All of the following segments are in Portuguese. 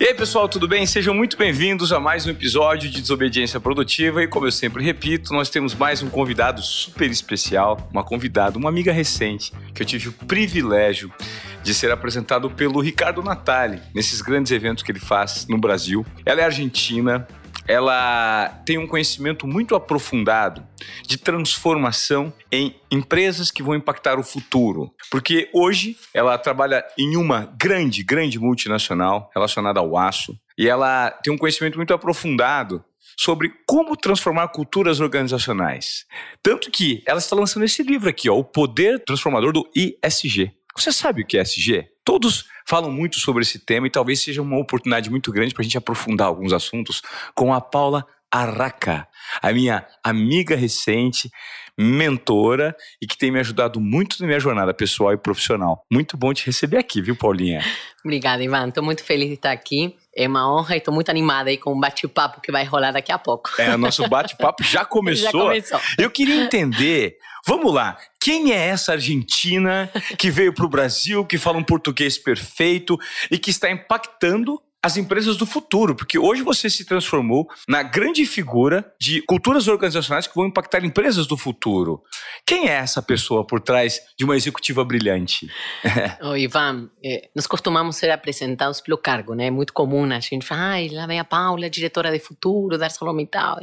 E aí, pessoal, tudo bem? Sejam muito bem-vindos a mais um episódio de Desobediência Produtiva. E como eu sempre repito, nós temos mais um convidado super especial, uma convidada, uma amiga recente, que eu tive o privilégio de ser apresentado pelo Ricardo Natali nesses grandes eventos que ele faz no Brasil. Ela é argentina, ela tem um conhecimento muito aprofundado de transformação em empresas que vão impactar o futuro. Porque hoje ela trabalha em uma grande, grande multinacional relacionada ao aço e ela tem um conhecimento muito aprofundado sobre como transformar culturas organizacionais. Tanto que ela está lançando esse livro aqui, ó, O Poder Transformador do ISG. Você sabe o que é SG? Todos falam muito sobre esse tema e talvez seja uma oportunidade muito grande para a gente aprofundar alguns assuntos com a Paula Arraca, a minha amiga recente, mentora e que tem me ajudado muito na minha jornada pessoal e profissional. Muito bom te receber aqui, viu, Paulinha? Obrigada, Ivan. Estou muito feliz de estar aqui. É uma honra e estou muito animada aí com o bate-papo que vai rolar daqui a pouco. É, o nosso bate-papo já começou. já começou. Eu queria entender, vamos lá, quem é essa argentina que veio para o Brasil, que fala um português perfeito e que está impactando as empresas do futuro, porque hoje você se transformou na grande figura de culturas organizacionais que vão impactar empresas do futuro. Quem é essa pessoa por trás de uma executiva brilhante? oh, Ivan, eh, nós costumamos ser apresentados pelo cargo, né? É muito comum a gente falar, ah, lá vem a Paula, diretora de futuro da ArcelorMittal.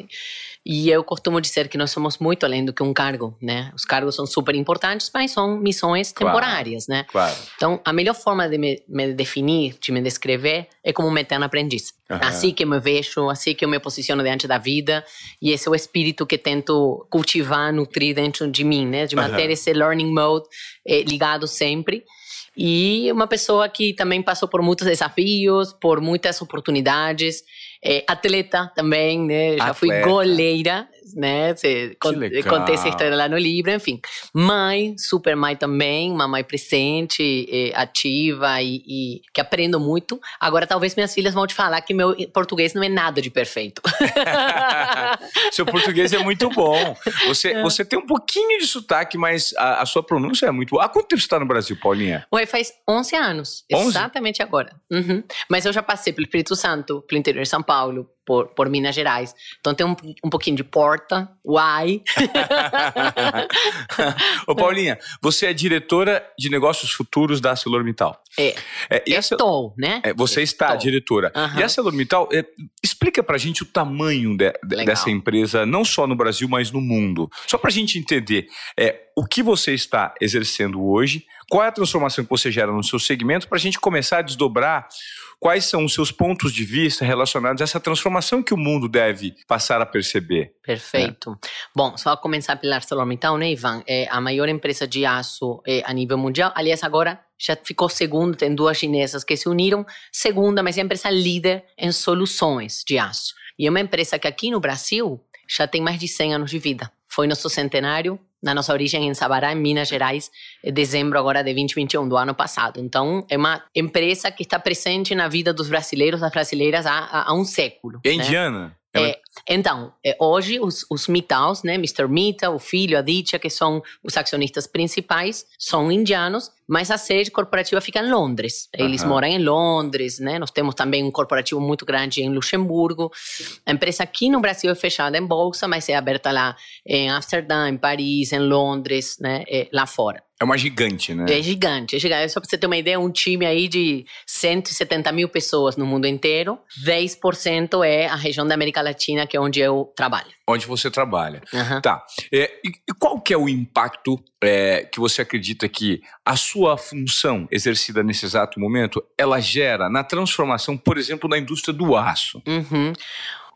E eu costumo dizer que nós somos muito além do que um cargo, né? Os cargos são super importantes, mas são missões temporárias, claro, né? Claro. Então, a melhor forma de me, me definir, de me descrever, é como um eterno aprendiz. Uhum. Assim que eu me vejo, assim que eu me posiciono diante da vida, e esse é o espírito que tento cultivar, nutrir dentro de mim, né? De manter uhum. esse learning mode eh, ligado sempre. E uma pessoa que também passou por muitos desafios, por muitas oportunidades, é, atleta também, né? Já fui goleira, né? Você contei essa história lá no livro, enfim. Mãe, super mãe também, uma mãe presente, é, ativa e, e, que aprendo muito. Agora, talvez minhas filhas vão te falar que meu português não é nada de perfeito. Seu português é muito bom. Você, é. você tem um pouquinho de sotaque, mas a, a sua pronúncia é muito boa. Há quanto tempo você está no Brasil, Paulinha? Ué, faz 11 anos. 11? Exatamente agora. Uhum. Mas eu já passei pelo Espírito Santo, pelo interior de São Paulo. Por, por Minas Gerais. Então tem um, um pouquinho de porta, uai. Ô Paulinha, você é diretora de negócios futuros da ArcelorMittal. É. é Estou, né? É, você Estou. está diretora. Uhum. E a ArcelorMittal, é, explica pra gente o tamanho de, de, dessa empresa, não só no Brasil, mas no mundo. Só pra gente entender é, o que você está exercendo hoje, qual é a transformação que você gera no seu segmento, para a gente começar a desdobrar quais são os seus pontos de vista relacionados a essa transformação que o mundo deve passar a perceber. Perfeito. Bom, só começar pela ArcelorMittal, né, Ivan? É a maior empresa de aço é, a nível mundial. Aliás, agora já ficou segunda, tem duas chinesas que se uniram. Segunda, mas é a empresa líder em soluções de aço. E é uma empresa que aqui no Brasil já tem mais de 100 anos de vida. Foi nosso centenário na nossa origem em Sabará, em Minas Gerais, em dezembro agora de 2021, do ano passado. Então, é uma empresa que está presente na vida dos brasileiros, das brasileiras há, há um século. É né? indiana? É, então, é, hoje os, os né, Mr. Mittal, o filho, a Ditya, que são os acionistas principais, são indianos, mas a sede corporativa fica em Londres. Eles uhum. moram em Londres, né? Nós temos também um corporativo muito grande em Luxemburgo. A empresa aqui no Brasil é fechada em bolsa, mas é aberta lá em Amsterdã, em Paris, em Londres, né? É, lá fora. É uma gigante, né? É gigante, é gigante. Só para você ter uma ideia, um time aí de 170 mil pessoas no mundo inteiro. 10% é a região da América Latina, que é onde eu trabalho. Onde você trabalha. Uhum. Tá. É, e, qual que é o impacto é, que você acredita que a sua função exercida nesse exato momento, ela gera na transformação, por exemplo, da indústria do aço? Uhum.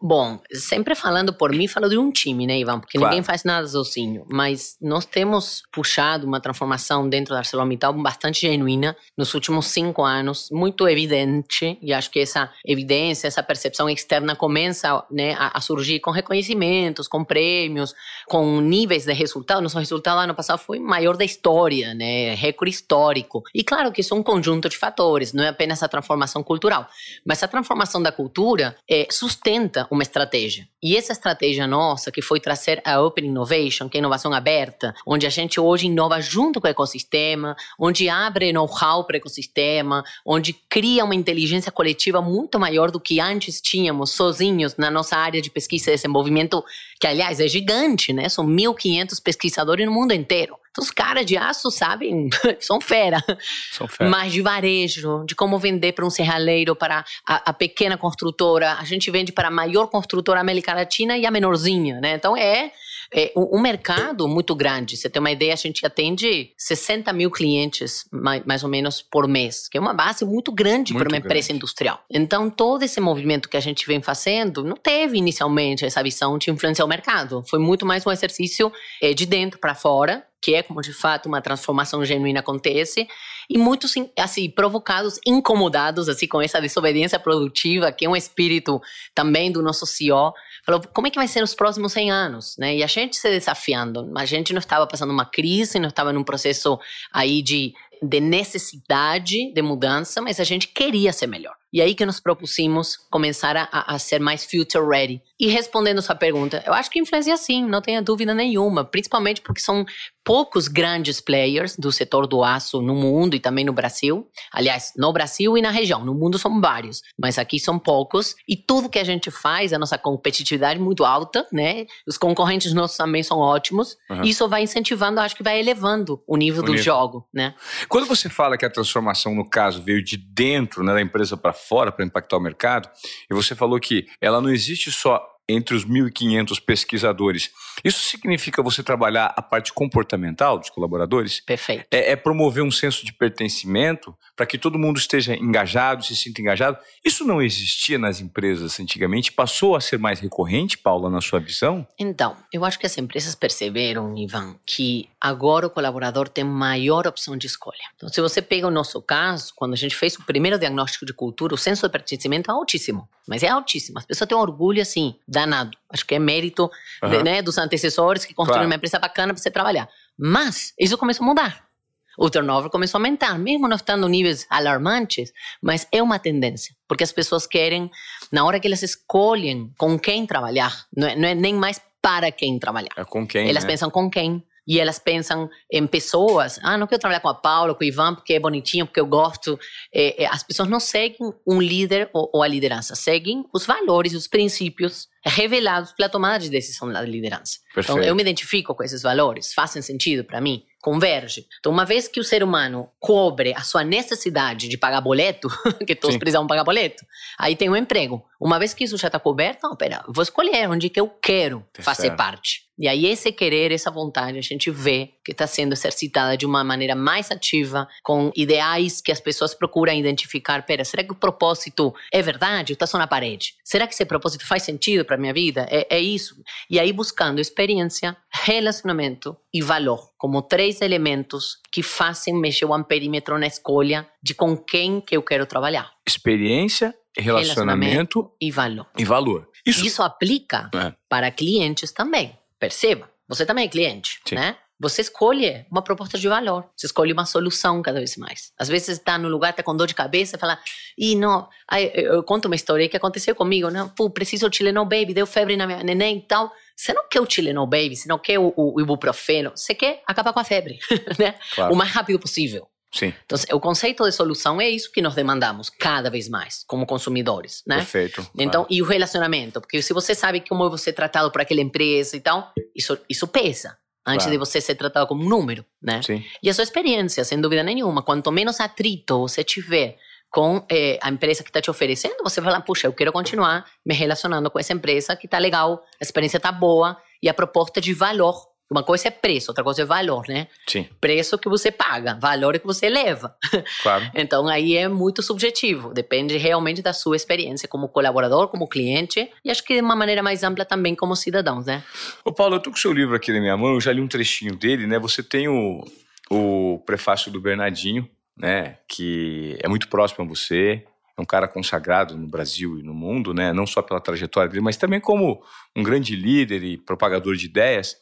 Bom, sempre falando por mim, falo de um time, né, Ivan? Porque claro. ninguém faz nada sozinho. Mas nós temos puxado uma transformação dentro da ArcelorMittal bastante genuína nos últimos cinco anos, muito evidente. E acho que essa evidência, essa percepção externa começa né, a, a surgir com reconhecimentos, com prêmios, com níveis de resultado. Nosso resultado ano passado foi maior da história, né? Recorde histórico. E claro que isso é um conjunto de fatores, não é apenas a transformação cultural. Mas a transformação da cultura é, sustenta uma estratégia. E essa estratégia nossa, que foi trazer a Open Innovation, que é inovação aberta, onde a gente hoje inova junto com o ecossistema, onde abre know-how para o ecossistema, onde cria uma inteligência coletiva muito maior do que antes tínhamos sozinhos na nossa área de pesquisa e desenvolvimento, que aliás é gigante, né? São 1.500 pesquisadores no mundo inteiro. Os caras de aço sabem, são fera. São fera. Mas de varejo, de como vender para um serralheiro, para a, a, pequena construtora. A gente vende para a maior construtora América Latina e a menorzinha, né? Então, é, é um, mercado muito grande. Você tem uma ideia, a gente atende 60 mil clientes, mais, mais ou menos, por mês, que é uma base muito grande para uma grande. empresa industrial. Então, todo esse movimento que a gente vem fazendo não teve inicialmente essa visão de influenciar o mercado. Foi muito mais um exercício é, de dentro para fora que é como de fato uma transformação genuína acontece, e muitos assim provocados, incomodados assim com essa desobediência produtiva, que é um espírito também do nosso CEO, falou, como é que vai ser os próximos 100 anos, né? E a gente se desafiando, a gente não estava passando uma crise, não estava num processo aí de de necessidade de mudança, mas a gente queria ser melhor. E aí que nos propusemos começar a, a, ser mais future ready. E respondendo sua pergunta, eu acho que influencia sim, não tenha dúvida nenhuma, principalmente porque são poucos grandes players do setor do aço no mundo e também no Brasil. Aliás, no Brasil e na região, no mundo são vários, mas aqui são poucos. E tudo que a gente faz, a nossa competitividade é muito alta, né? Os concorrentes nossos também são ótimos. Uhum. Isso vai incentivando, acho que vai elevando o nível o do nível. jogo, né? Quando você fala que a transformação, no caso, veio de dentro né, da empresa para fora para impactar o mercado, e você falou que ela não existe só entre os 1.500 pesquisadores. Isso significa você trabalhar a parte comportamental dos colaboradores? Perfeito. É, é promover um senso de pertencimento para que todo mundo esteja engajado, se sinta engajado. Isso não existia nas empresas antigamente? Passou a ser mais recorrente, Paula, na sua visão? Então, eu acho que as empresas perceberam, Ivan, que agora o colaborador tem maior opção de escolha. Então, se você pega o nosso caso, quando a gente fez o primeiro diagnóstico de cultura, o senso de pertencimento é altíssimo. Mas é altíssimo. As pessoas têm orgulho, assim, danado. Acho que é mérito uhum. de, né, dos antecessores que construíram claro. uma empresa bacana para você trabalhar. Mas isso começou a mudar. O turnover começou a aumentar, mesmo não estando em níveis alarmantes, mas é uma tendência, porque as pessoas querem, na hora que elas escolhem com quem trabalhar, não é, não é nem mais para quem trabalhar. É com quem. Elas né? pensam com quem e elas pensam em pessoas. Ah, não quero trabalhar com a Paula, com o Ivan, porque é bonitinho, porque eu gosto. É, é, as pessoas não seguem um líder ou, ou, a liderança, seguem os valores, os princípios revelados pela tomada de decisão da liderança. Perfeito. Então, eu me identifico com esses valores, fazem sentido para mim converge. Então, uma vez que o ser humano cobre a sua necessidade de pagar boleto, que todos Sim. precisam pagar boleto, aí tem um emprego. Uma vez que isso já está coberto, não, pera, vou escolher onde que eu quero fazer parte. E aí esse querer, essa vontade, a gente vê que está sendo exercitada de uma maneira mais ativa, com ideais que as pessoas procuram identificar. Pera, será que o propósito é verdade está só na parede? Será que esse propósito faz sentido para minha vida? É, é isso. E aí buscando experiência, relacionamento e valor como três elementos que fazem mexer o amperímetro na escolha de com quem que eu quero trabalhar. Experiência, relacionamento, relacionamento e valor. E valor. Isso, Isso aplica é. para clientes também. Perceba, você também é cliente, Sim. né? Você escolhe uma proposta de valor, você escolhe uma solução cada vez mais. Às vezes está no lugar, está com dor de cabeça, fala, e não, aí, eu conto uma história que aconteceu comigo, não, pô, preciso o Tylenol Baby, deu febre na minha neném e tal. Você não quer o Tylenol Baby, você não quer o, o, o ibuprofeno, você quer acabar com a febre, né? Claro. O mais rápido possível. Sim. Então, o conceito de solução é isso que nós demandamos cada vez mais, como consumidores, né? Perfeito. Então, claro. e o relacionamento, porque se você sabe como você é tratado por aquela empresa e tal, isso, isso pesa antes claro. de você ser tratado como um número, né? Sim. E a sua experiência, sem dúvida nenhuma, quanto menos atrito você tiver com eh, a empresa que está te oferecendo, você vai falar, puxa, eu quero continuar me relacionando com essa empresa que está legal, a experiência está boa e a proposta de valor uma coisa é preço, outra coisa é valor, né? Sim. Preço que você paga, valor que você leva. Claro. então aí é muito subjetivo, depende realmente da sua experiência como colaborador, como cliente e acho que de uma maneira mais ampla também como cidadãos, né? Ô Paulo, eu tô com o seu livro aqui na minha mão, eu já li um trechinho dele, né? Você tem o, o prefácio do Bernardinho, né? Que é muito próximo a você, um cara consagrado no Brasil e no mundo, né? não só pela trajetória dele, mas também como um grande líder e propagador de ideias.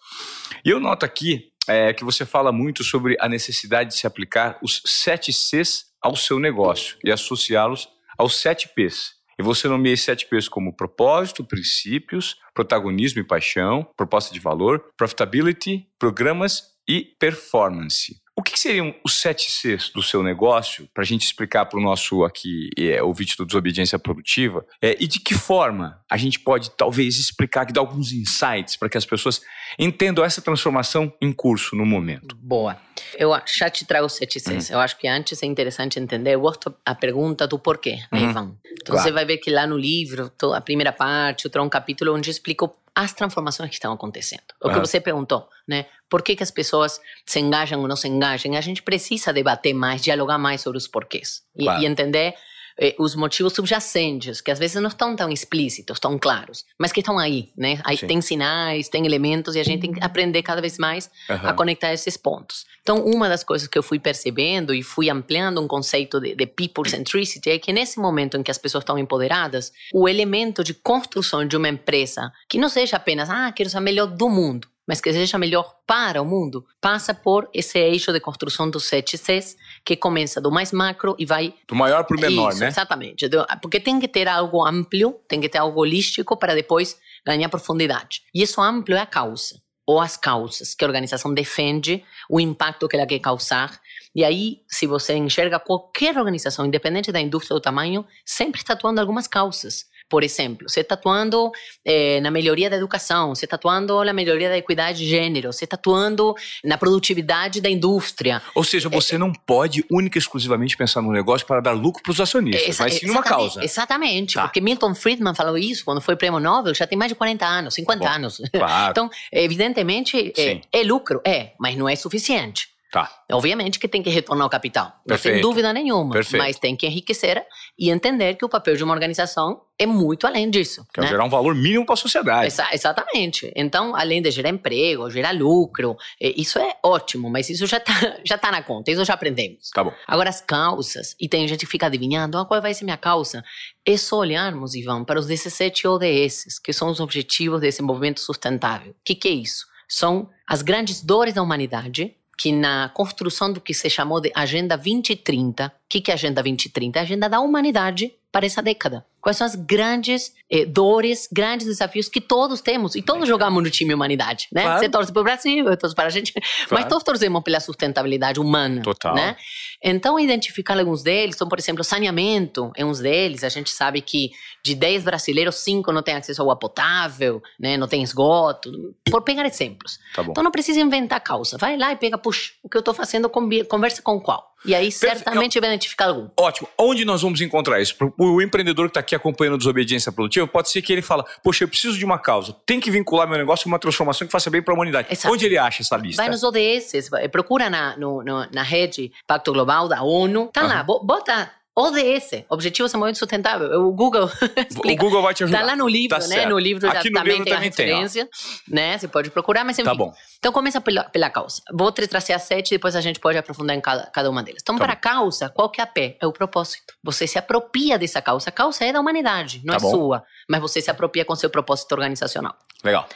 E eu noto aqui é, que você fala muito sobre a necessidade de se aplicar os sete Cs ao seu negócio e associá-los aos sete Ps. E você nomeia esses sete P's como propósito, princípios, protagonismo e paixão, proposta de valor, profitability, programas e performance. O que, seriam os sete Cs do seu negócio, para a gente explicar para o nosso aqui é, ouvinte do Desobediência Produtiva, é, e de que forma a gente pode talvez explicar, dar alguns insights para que as pessoas entendam essa transformação em curso no momento? Boa. Eu já te trago os sete Cs. Uhum. Eu acho que antes é interessante entender, eu gosto a pergunta do porquê, né, uhum. Ivan? Então claro. você vai ver que lá no livro, a primeira parte, eu trago um capítulo onde eu explico as transformações que estão acontecendo. O que você perguntou, né? Por que, que as pessoas se engajam ou não se engajam? A gente precisa debater mais, dialogar mais sobre os porquês e, claro. e entender eh, os motivos subjacentes, que às vezes não estão tão explícitos, tão claros, mas que estão aí, né? Aí tem sinais, tem elementos e a gente tem que aprender cada vez mais uhum. a conectar esses pontos. Então, uma das coisas que eu fui percebendo e fui ampliando um conceito de, de people centricity é que nesse momento em que as pessoas estão empoderadas, o elemento de construção de uma empresa que não seja apenas, ah, quero ser a melhor do mundo, mas que seja melhor para o mundo, passa por esse eixo de construção dos sete Cs, que começa do mais macro e vai. Do maior para o menor, Isso, né? Exatamente. Porque tem que ter algo amplo, tem que ter algo holístico para depois ganhar profundidade. E isso amplo é a causa, ou as causas que a organização defende, o impacto que ela quer causar. E aí, se você enxerga qualquer organização, independente da indústria ou do tamanho, sempre está atuando algumas causas. Por exemplo, você está atuando eh, na melhoria da educação, você está atuando na melhoria da equidade de gênero, você está atuando na produtividade da indústria. Ou seja, você é, não pode única e exclusivamente pensar no negócio para dar lucro para os acionistas, mas sim numa causa. Exatamente, tá. porque Milton Friedman falou isso quando foi prêmio Nobel, já tem mais de 40 anos, 50 Bom, anos. Claro. então, evidentemente, é, é lucro, é, mas não é suficiente. Tá. Obviamente que tem que retornar o capital, não tem dúvida nenhuma, Perfeito. mas tem que enriquecer e entender que o papel de uma organização é muito além disso. Quer né? gerar um valor mínimo para a sociedade. Exa exatamente. Então, além de gerar emprego, gerar lucro, é, isso é ótimo, mas isso já está já tá na conta, isso já aprendemos. Tá bom. Agora, as causas, e tem gente que fica adivinhando, ah, qual vai ser minha causa? É só olharmos, Ivan, para os 17 ODS, que são os Objetivos de Desenvolvimento Sustentável. O que, que é isso? São as grandes dores da humanidade que na construção do que se chamou de Agenda 2030, o que, que é Agenda 2030? É a agenda da humanidade para essa década. Quais são as grandes eh, dores, grandes desafios que todos temos e todos jogamos no time humanidade, né? Claro. Você torce para o Brasil, eu torço para a gente, claro. mas todos torcemos pela sustentabilidade humana, Total. né? Então, identificar alguns deles, então, por exemplo, saneamento é um deles. A gente sabe que de 10 brasileiros, 5 não têm acesso à água potável, né? não tem esgoto, por pegar exemplos. Tá então, não precisa inventar causa. Vai lá e pega, puxa, o que eu estou fazendo, conversa com qual. E aí, certamente, vai identificar algum. Ótimo. Onde nós vamos encontrar isso? O empreendedor que está aqui acompanhando a desobediência produtiva, pode ser que ele fala, poxa, eu preciso de uma causa, tem que vincular meu negócio a uma transformação que faça bem para a humanidade. Exato. Onde ele acha essa lista? Vai nos ODS, procura na, no, na rede Pacto Global da ONU, tá uhum. lá, bota ODS, Objetivos de Desenvolvimento Sustentável. O Google. O Google vai te ajudar. Tá lá no livro, tá né? Certo. No livro já Aqui no também livro tem também a referência, tem, né? Você pode procurar, mas enfim. Tá bom. Então começa pela, pela causa. Vou te trazer as sete e depois a gente pode aprofundar em cada, cada uma delas. Então, tá para a causa, qual que é a pé? É o propósito. Você se apropria dessa causa. A causa é da humanidade, não tá é bom. sua. Mas você se apropria com seu propósito organizacional. Legal.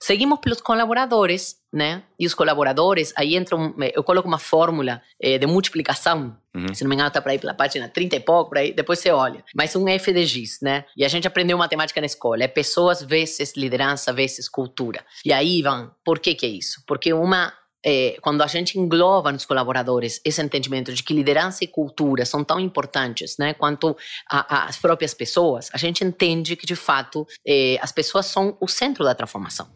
Seguimos pelos colaboradores, né? E os colaboradores, aí entra um, eu coloco uma fórmula eh, de multiplicação, uhum. se não me engano está para aí pela página 30 e pouco, por aí, depois você olha. Mas um F de né? E a gente aprendeu matemática na escola, é pessoas vezes liderança vezes cultura. E aí, Ivan, por que que é isso? Porque uma é, quando a gente engloba nos colaboradores esse entendimento de que liderança e cultura são tão importantes né, quanto a, a, as próprias pessoas, a gente entende que, de fato, é, as pessoas são o centro da transformação.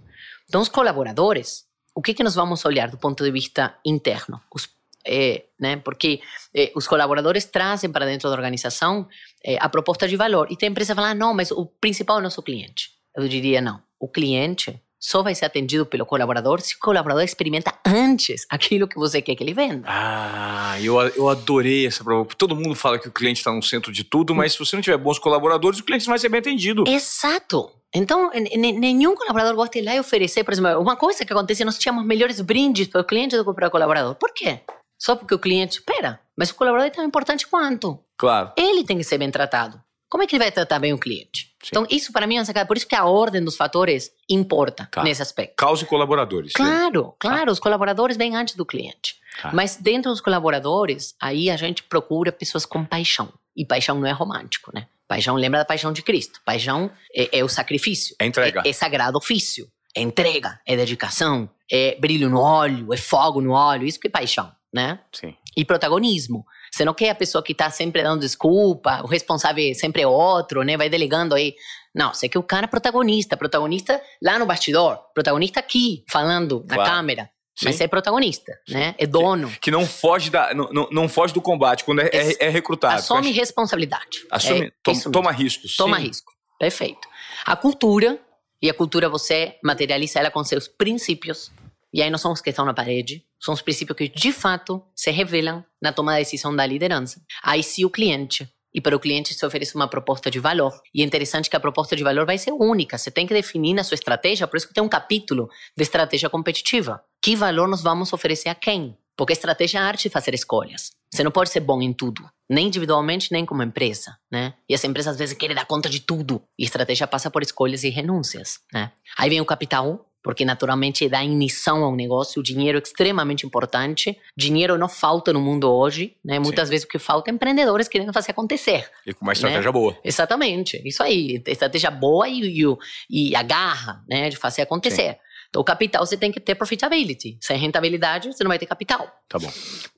Então, os colaboradores, o que, que nós vamos olhar do ponto de vista interno? Os, é, né, porque é, os colaboradores trazem para dentro da organização é, a proposta de valor. E tem empresa que fala, ah, não, mas o principal é o nosso cliente. Eu diria, não. O cliente só vai ser atendido pelo colaborador se o colaborador experimenta antes aquilo que você quer que ele venda. Ah, eu, eu adorei essa prova. Todo mundo fala que o cliente está no centro de tudo, mas se você não tiver bons colaboradores, o cliente não vai ser bem atendido. Exato. Então, nenhum colaborador gosta de ir lá e oferecer, por exemplo, uma coisa que acontece, nós tínhamos melhores brindes para o cliente do que para o colaborador. Por quê? Só porque o cliente, espera, mas o colaborador é tão importante quanto. Claro. Ele tem que ser bem tratado. Como é que ele vai tratar bem o cliente? Sim. Então, isso para mim é uma sacada. Por isso que a ordem dos fatores importa tá. nesse aspecto. Causa e colaboradores. Claro, sim. claro. Tá. Os colaboradores vêm antes do cliente. Tá. Mas dentro dos colaboradores, aí a gente procura pessoas com paixão. E paixão não é romântico, né? Paixão lembra da paixão de Cristo. Paixão é, é o sacrifício. É entrega. É, é sagrado ofício. É entrega, é dedicação, é brilho no olho, é fogo no olho. Isso que é paixão, né? Sim. E protagonismo. Você não quer a pessoa que está sempre dando desculpa, o responsável sempre é outro, né? Vai delegando aí. Não, você quer o cara protagonista. Protagonista lá no bastidor. Protagonista aqui, falando Claro. na câmera. Sim. Mas é protagonista, né? É dono. Que não foge, da, não, não, foge do combate quando é, é, é recrutado. Assume responsabilidade. Assume, É isso mesmo. toma riscos. Toma Sim. risco. Perfeito. A cultura, e a cultura você materializa ela com seus princípios. E aí não são os que estão na parede, são os princípios que de fato se revelam na toma da decisão da liderança. Aí sim o cliente. E para o cliente se oferece uma proposta de valor. E é interessante que a proposta de valor vai ser única. Você tem que definir na sua estratégia, por isso que tem um capítulo de estratégia competitiva. Que valor nós vamos oferecer a quem? Porque estratégia é a arte de fazer escolhas. Você não pode ser bom em tudo, nem individualmente, nem como empresa, né? E as empresas às vezes querem dar conta de tudo. E estratégia passa por escolhas e renúncias, né? Aí vem o capital, porque naturalmente dá ignição ao negócio. O dinheiro é extremamente importante. Dinheiro não falta no mundo hoje, né? Muitas vezes o que falta é empreendedores querendo fazer acontecer. E com uma estratégia boa. Exatamente, isso aí. Estratégia boa e, e, e a garra, né, de fazer acontecer. Então, o capital você tem que ter profitability. Sem rentabilidade, você não vai ter capital. Tá bom.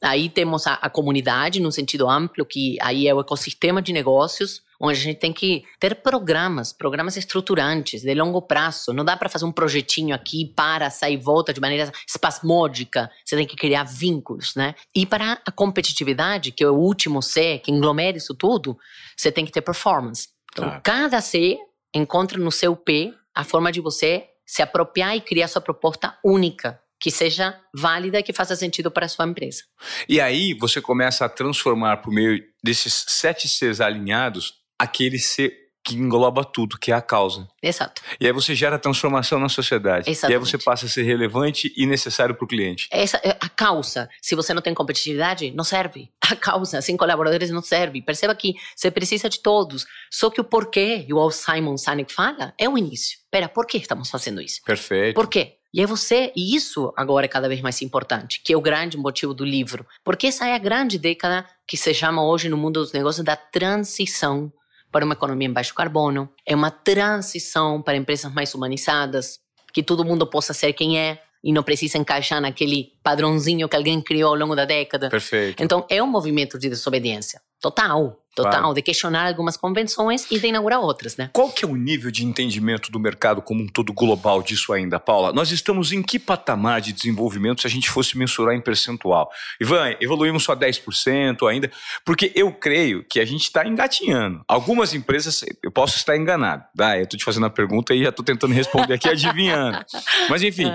Aí temos a, a comunidade, no sentido amplo, que aí é o ecossistema de negócios, onde a gente tem que ter programas, programas estruturantes, de longo prazo. Não dá para fazer um projetinho aqui, para, sai e volta de maneira espasmódica. Você tem que criar vínculos, né? E para a competitividade, que é o último C, que englomera isso tudo, você tem que ter performance. Então, Tá. cada C encontra no seu P a forma de você se apropriar e criar sua proposta única, que seja válida e que faça sentido para a sua empresa. E aí você começa a transformar por meio desses sete Cs alinhados aquele C que engloba tudo, que é a causa. Exato. E aí você gera transformação na sociedade. E aí Exatamente. você passa a ser relevante e necessário para o cliente. Essa é a causa. Se você não tem competitividade, não serve. A causa, sem colaboradores, não serve. Perceba que você precisa de todos. Só que o porquê, igual o Simon Sinek fala, é o início. Pera, por que estamos fazendo isso? Perfeito. Por quê? E é você, e isso agora é cada vez mais importante, que é o grande motivo do livro. Porque essa é a grande década que se chama hoje no mundo dos negócios da transição para uma economia em baixo carbono. É uma transição para empresas mais humanizadas, que todo mundo possa ser quem é e não precisa encaixar naquele padrãozinho que alguém criou ao longo da década. Perfeito. Então, é um movimento de desobediência. Total. Total. Claro. De questionar algumas convenções e de inaugurar outras, né? Qual que é o nível de entendimento do mercado como um todo global disso ainda, Paula? Nós estamos em que patamar de desenvolvimento se a gente fosse mensurar em percentual? Ivan, evoluímos só 10% ainda? Porque eu creio que a gente está engatinhando. Algumas empresas, eu posso estar enganado. Tá? Eu estou te fazendo a pergunta e já estou tentando responder aqui adivinhando. Mas enfim,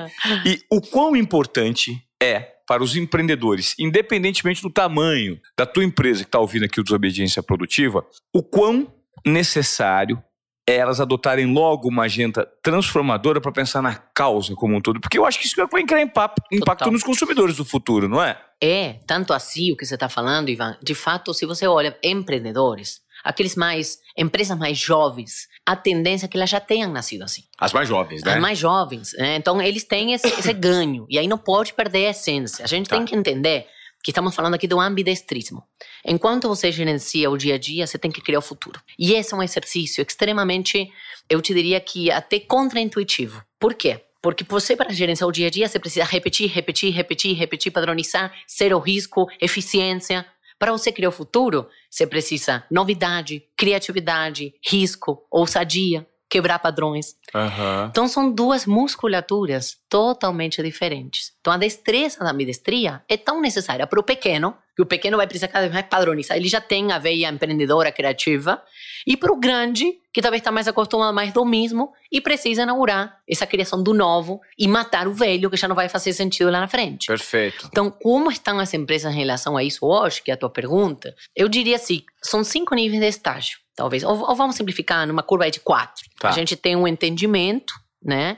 e o quão importante é para os empreendedores, independentemente do tamanho da tua empresa que está ouvindo aqui o Desobediência Produtiva, o quão necessário é elas adotarem logo uma agenda transformadora para pensar na causa como um todo. Porque eu acho que isso vai criar impacto, impacto nos consumidores do futuro, não é? É, tanto assim o que você está falando, Ivan. De fato, se você olha empreendedores, aqueles mais, empresas mais jovens, a tendência é que elas já tenham nascido assim. As mais jovens, né? As mais jovens, né? Então, eles têm esse, esse ganho. E aí não pode perder a essência. A gente Tá. tem que entender que estamos falando aqui do ambidestrismo. Enquanto você gerencia o dia a dia, você tem que criar o futuro. E esse é um exercício extremamente, eu te diria que até contraintuitivo. Por quê? Porque você, para gerenciar o dia a dia, você precisa repetir, repetir, repetir, repetir, padronizar, zero risco, eficiência. Para você criar o futuro, você precisa novidade, criatividade, risco, ousadia, quebrar padrões. Aham. Então são duas musculaturas totalmente diferentes. Então a destreza da ambidestria é tão necessária para o pequeno, que o pequeno vai precisar cada vez mais padronizar. Ele já tem a veia empreendedora, criativa. E para o grande, que talvez está mais acostumado mais do mesmo e precisa inaugurar essa criação do novo e matar o velho, que já não vai fazer sentido lá na frente. Perfeito. Então, como estão as empresas em relação a isso hoje, que é a tua pergunta? Eu diria assim, são cinco níveis de estágio, talvez. Ou, ou vamos simplificar numa curva de quatro. Tá. A gente tem um entendimento, né?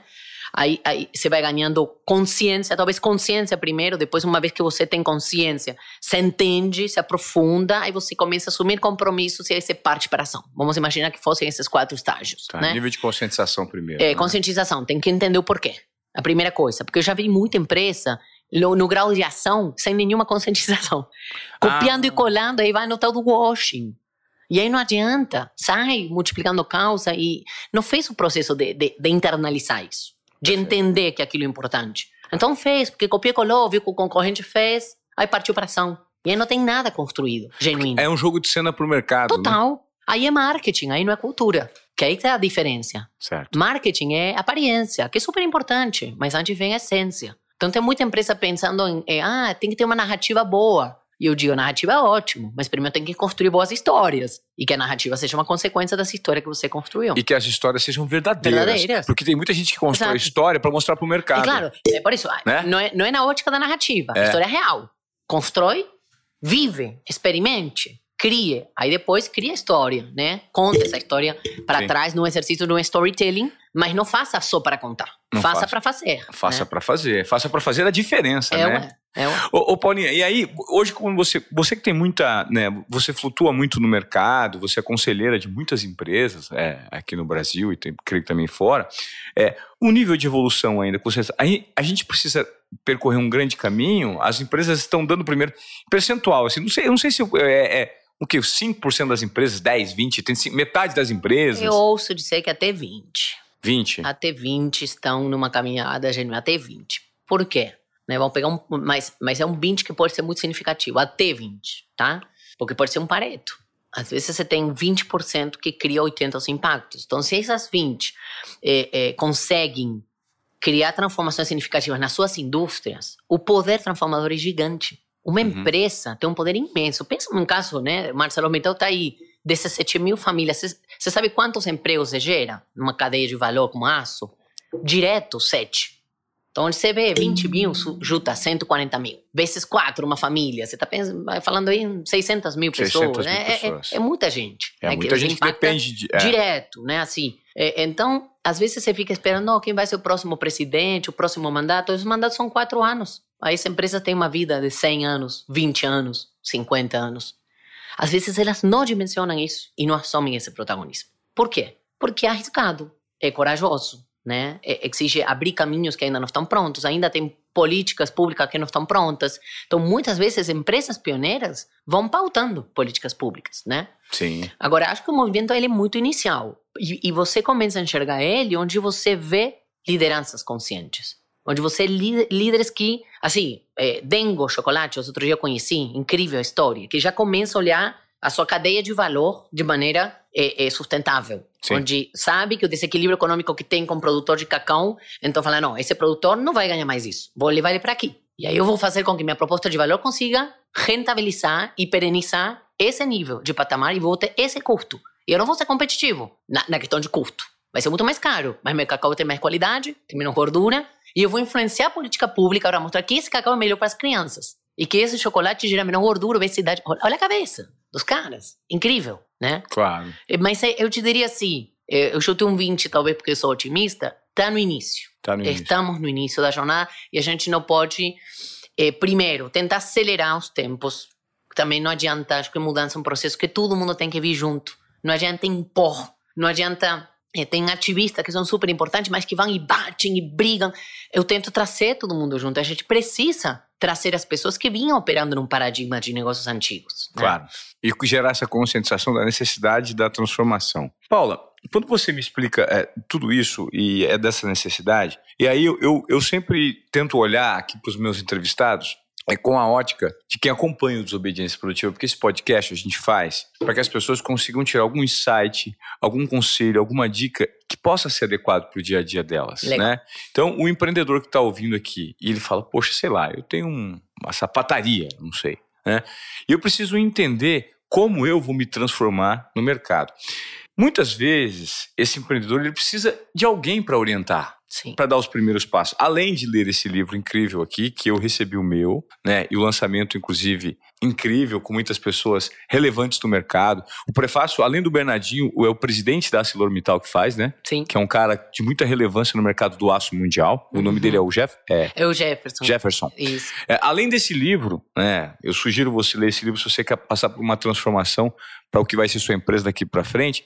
Aí, aí você vai ganhando consciência, talvez consciência primeiro, depois uma vez que você tem consciência, você entende, se aprofunda, aí você começa a assumir compromissos e aí você parte para a ação. Vamos imaginar que fossem esses quatro estágios, Tá, né? Nível de conscientização primeiro. É, né? conscientização, tem que entender o porquê. A primeira coisa, porque eu já vi muita empresa no, no grau de ação sem nenhuma conscientização. Copiando Ah. e colando, aí vai no tal do washing. E aí não adianta, sai multiplicando causa e não fez o processo de, de, de internalizar isso, de entender que aquilo é importante. Então fez, porque copiou, colou, viu que o concorrente fez, aí partiu para ação. E aí não tem nada construído, genuíno. É um jogo de cena para o mercado. Né? Total. Né? Aí é marketing, aí não é cultura. Que aí tá a diferença. Certo. Marketing é aparência, que é super importante, mas antes vem a essência. Então tem muita empresa pensando em, em ah, tem que ter uma narrativa boa. E eu digo, narrativa é ótimo, mas primeiro tem que construir boas histórias. E que a narrativa seja uma consequência dessa história que você construiu. E que as histórias sejam verdadeiras. Verdadeiras. Porque tem muita gente que constrói Exato. história para mostrar para o mercado. E claro, é por isso, né? não, é, não é na ótica da narrativa, é. a história é real. Constrói, vive, experimente crie. Aí depois cria a história, né? Conta essa história para trás no exercício de um storytelling, mas não faça só para contar. Não faça para fazer. Faça né? para fazer. Faça para fazer a diferença, é, né? Ué. É, ô, ô, Paulinha, e aí, hoje, como você, você que tem muita, né, você flutua muito no mercado, você é conselheira de muitas empresas é, aqui no Brasil e tem, creio que também fora, é, o nível de evolução ainda, você, a, a gente precisa percorrer um grande caminho, as empresas estão dando primeiro percentual, assim, não sei, não sei se é, é o que? 5% das empresas, 10, 20, tem metade das empresas? Eu ouço dizer que até 20. 20? Até 20 estão numa caminhada genuína, até 20. Por quê? Né, vamos pegar um, mas, mas é um 20 que pode ser muito significativo, até 20, tá? Porque pode ser um pareto. Às vezes você tem 20% que cria 80 os impactos. Então, se essas 20 é, é, conseguem criar transformações significativas nas suas indústrias, o poder transformador é gigante. Uma uhum. empresa tem um poder imenso. Pensa num caso, né? Marcelo Metal está aí, 17 mil famílias. Você sabe quantos empregos você gera numa cadeia de valor como aço? Direto, 7. Então, você vê 20 mil, junta 140 mil. Vezes 4, uma família. Você está falando aí em 600 mil pessoas. 600 mil né? pessoas. É, é, é, muita gente. É né? muita gente que depende de... É. Direto, né? Assim. É, então, às vezes você fica esperando, oh, quem vai ser o próximo presidente, o próximo mandato. Os mandatos são quatro anos. Aí essa empresa tem uma vida de 100 anos, 20 anos, 50 anos. Às vezes elas não dimensionam isso e não assumem esse protagonismo. Por quê? Porque é arriscado, é corajoso, né? É, exige abrir caminhos que ainda não estão prontos, ainda tem políticas públicas que não estão prontas. Então, muitas vezes, empresas pioneiras vão pautando políticas públicas, né? Sim. Agora, acho que o movimento ele é muito inicial. E, e você começa a enxergar ele onde você vê lideranças conscientes. Onde você líderes que, assim, é, Dengo Chocolate, outro dia eu conheci, incrível a história, que já começa a olhar a sua cadeia de valor de maneira é, é, sustentável. Sim. Onde sabe que o desequilíbrio econômico que tem com o produtor de cacau, então fala, não, esse produtor não vai ganhar mais isso, vou levar ele para aqui. E aí eu vou fazer com que minha proposta de valor consiga rentabilizar e perenizar esse nível de patamar e vou ter esse custo. E eu não vou ser competitivo na, na questão de custo. Vai ser muito mais caro, mas meu cacau tem mais qualidade, tem menos gordura, e eu vou influenciar a política pública para mostrar que esse cacau é melhor para as crianças. E que esse chocolate gera menos gordura, obesidade. Olha a cabeça dos caras. Incrível, né? Claro. Mas eu te diria assim, eu chutei um 20 talvez porque eu sou otimista, tá no início. Tá no início. Estamos no início da jornada e a gente não pode, eh, primeiro, tentar acelerar os tempos. Também não adianta, acho que mudança é um processo que todo mundo tem que vir junto. Não adianta impor, não adianta é, tem ativistas que são super importantes, mas que vão e batem e brigam. Eu tento trazer todo mundo junto. A gente precisa trazer as pessoas que vinham operando num paradigma de negócios antigos. Né? Claro. E gerar essa conscientização da necessidade da transformação. Paula, quando você me explica é, tudo isso e é dessa necessidade, e aí eu, eu, eu sempre tento olhar aqui para os meus entrevistados é com a ótica de quem acompanha o Desobediência Produtiva, porque esse podcast a gente faz para que as pessoas consigam tirar algum insight, algum conselho, alguma dica que possa ser adequado para o dia a dia delas, Legal. né? Então, o empreendedor que está ouvindo aqui e ele fala, poxa, sei lá, eu tenho um, uma sapataria, não sei, né? E eu preciso entender como eu vou me transformar no mercado. Muitas vezes, esse empreendedor ele precisa de alguém para orientar para dar os primeiros passos. Além de ler esse livro incrível aqui, que eu recebi o meu, né, e o lançamento, inclusive, incrível, com muitas pessoas relevantes do mercado. O prefácio, além do Bernardinho, é o presidente da ArcelorMittal que faz, né? Sim. Que é um cara de muita relevância no mercado do aço mundial. O uhum. nome dele é o Jeff... É, é o Jefferson. Jefferson. Isso. É, além desse livro, né, eu sugiro você ler esse livro se você quer passar por uma transformação para o que vai ser sua empresa daqui para frente.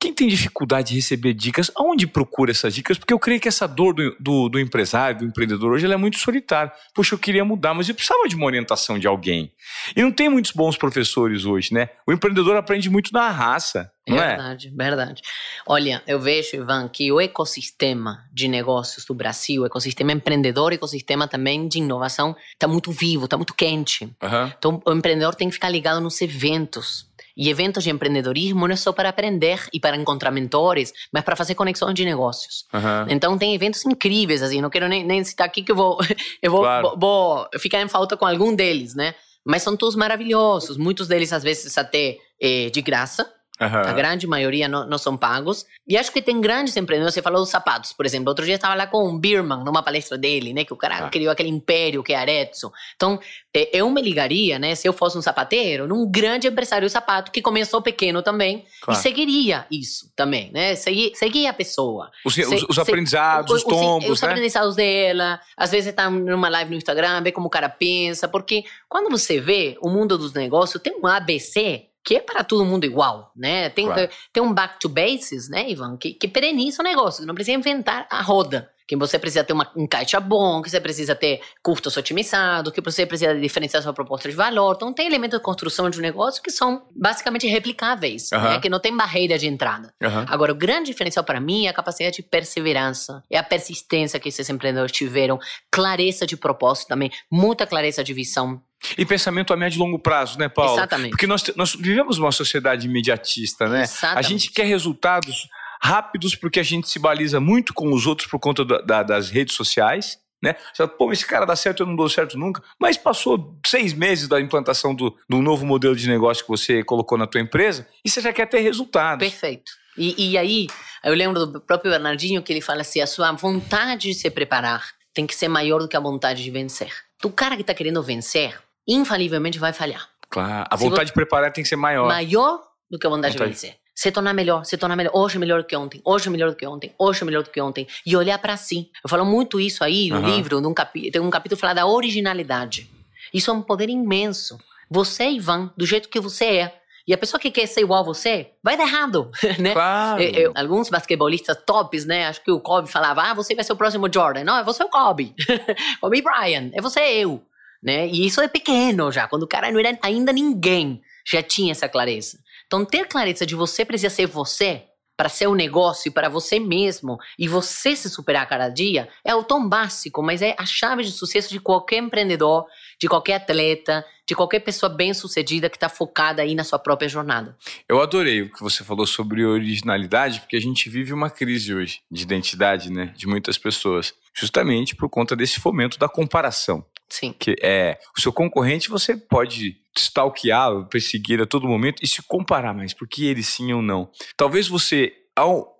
Quem tem dificuldade de receber dicas, aonde procura essas dicas? Porque eu creio que essa dor do, do, do empresário, do empreendedor hoje, ela é muito solitária. Poxa, eu queria mudar, mas eu precisava de uma orientação de alguém. E não tem muitos bons professores hoje, né? O empreendedor aprende muito na raça, não é? Verdade, verdade. Olha, eu vejo, Ivan, que o ecossistema de negócios do Brasil, o ecossistema empreendedor, o ecossistema também de inovação, está muito vivo, está muito quente. Uhum. Então, o empreendedor tem que ficar ligado nos eventos. E eventos de empreendedorismo não é só para aprender e para encontrar mentores, mas para fazer conexões de negócios. Uhum. Então tem eventos incríveis, assim, não quero nem, nem citar aqui que eu vou, eu vou, Claro. vou, vou ficar em falta com algum deles, né? Mas são todos maravilhosos, muitos deles às vezes até eh, de graça, Aham. a grande maioria não, não são pagos. E acho que tem grandes empreendedores. Você falou dos sapatos, por exemplo. Outro dia eu estava lá com o Birman, numa palestra dele, né? Que o cara Ah. criou aquele império que é Arezzo. Então, eh, eu me ligaria, né? Se eu fosse um sapateiro, num grande empresário de sapato que começou pequeno também. Claro. E seguiria isso também, né? Seguir, seguir a pessoa. Os, Se- os- os se- aprendizados, os, os, tombos, os né? aprendizados dela, às vezes está numa live no Instagram, vê como o cara pensa, porque quando você vê o mundo dos negócios, tem um ABC que é para todo mundo igual, né? Tem, Claro. tem um back to bases, né, Ivan, que, que pereniza o negócio, não precisa inventar a roda. Que você precisa ter uma, um caixa bom, que você precisa ter custos otimizados, que você precisa diferenciar sua proposta de valor. Então, tem elementos de construção de um negócio que são basicamente replicáveis, Aham. né? que não tem barreira de entrada. Aham. Agora, o grande diferencial para mim é a capacidade de perseverança, é a persistência que esses empreendedores tiveram, clareza de propósito também, muita clareza de visão. E pensamento a médio e longo prazo, né, Paulo? Exatamente. Porque nós, nós vivemos uma sociedade imediatista, né? A Exatamente. gente quer resultados rápidos porque a gente se baliza muito com os outros por conta da- da- das redes sociais. Né? Você fala, Pô, esse cara dá certo, eu não dou certo nunca. Mas passou seis meses da implantação do, do novo modelo de negócio que você colocou na tua empresa e você já quer ter resultados. Perfeito. E, e aí, eu lembro do próprio Bernardinho que ele fala assim: a sua vontade de se preparar tem que ser maior do que a vontade de vencer. O cara que está querendo vencer, infalivelmente vai falhar. Claro, a vontade vo- de preparar tem que ser maior. Maior do que a vontade, Vontade. de vencer. Se tornar melhor, se tornar melhor. Hoje é melhor do que ontem, hoje é melhor do que ontem, hoje é melhor do que ontem. E olhar para si. Eu falo muito isso aí no Aham. livro, num capi tem um capítulo que fala da originalidade. Isso é um poder imenso. Você, Ivan, do jeito que você é. E a pessoa que quer ser igual a você, vai dar errado, né? Claro. É, é, alguns basquetebolistas tops, né? Acho que o Kobe falava: ah, você vai ser o próximo Jordan. Não, é você o Kobe. Kobe Bryant, é você eu. Né? E isso é pequeno já, quando o cara não era ainda ninguém, já tinha essa clareza. Então, ter clareza de você precisa ser você para ser um negócio e para você mesmo e você se superar cada dia é o tom básico, mas é a chave de sucesso de qualquer empreendedor, de qualquer atleta, de qualquer pessoa bem-sucedida que está focada aí na sua própria jornada. Eu adorei o que você falou sobre originalidade, porque a gente vive uma crise hoje de identidade, né, de muitas pessoas, justamente por conta desse fomento da comparação, Sim. que é o seu concorrente você pode stalkear, perseguir a todo momento e se comparar mais, porque ele sim ou não. Talvez você, ao,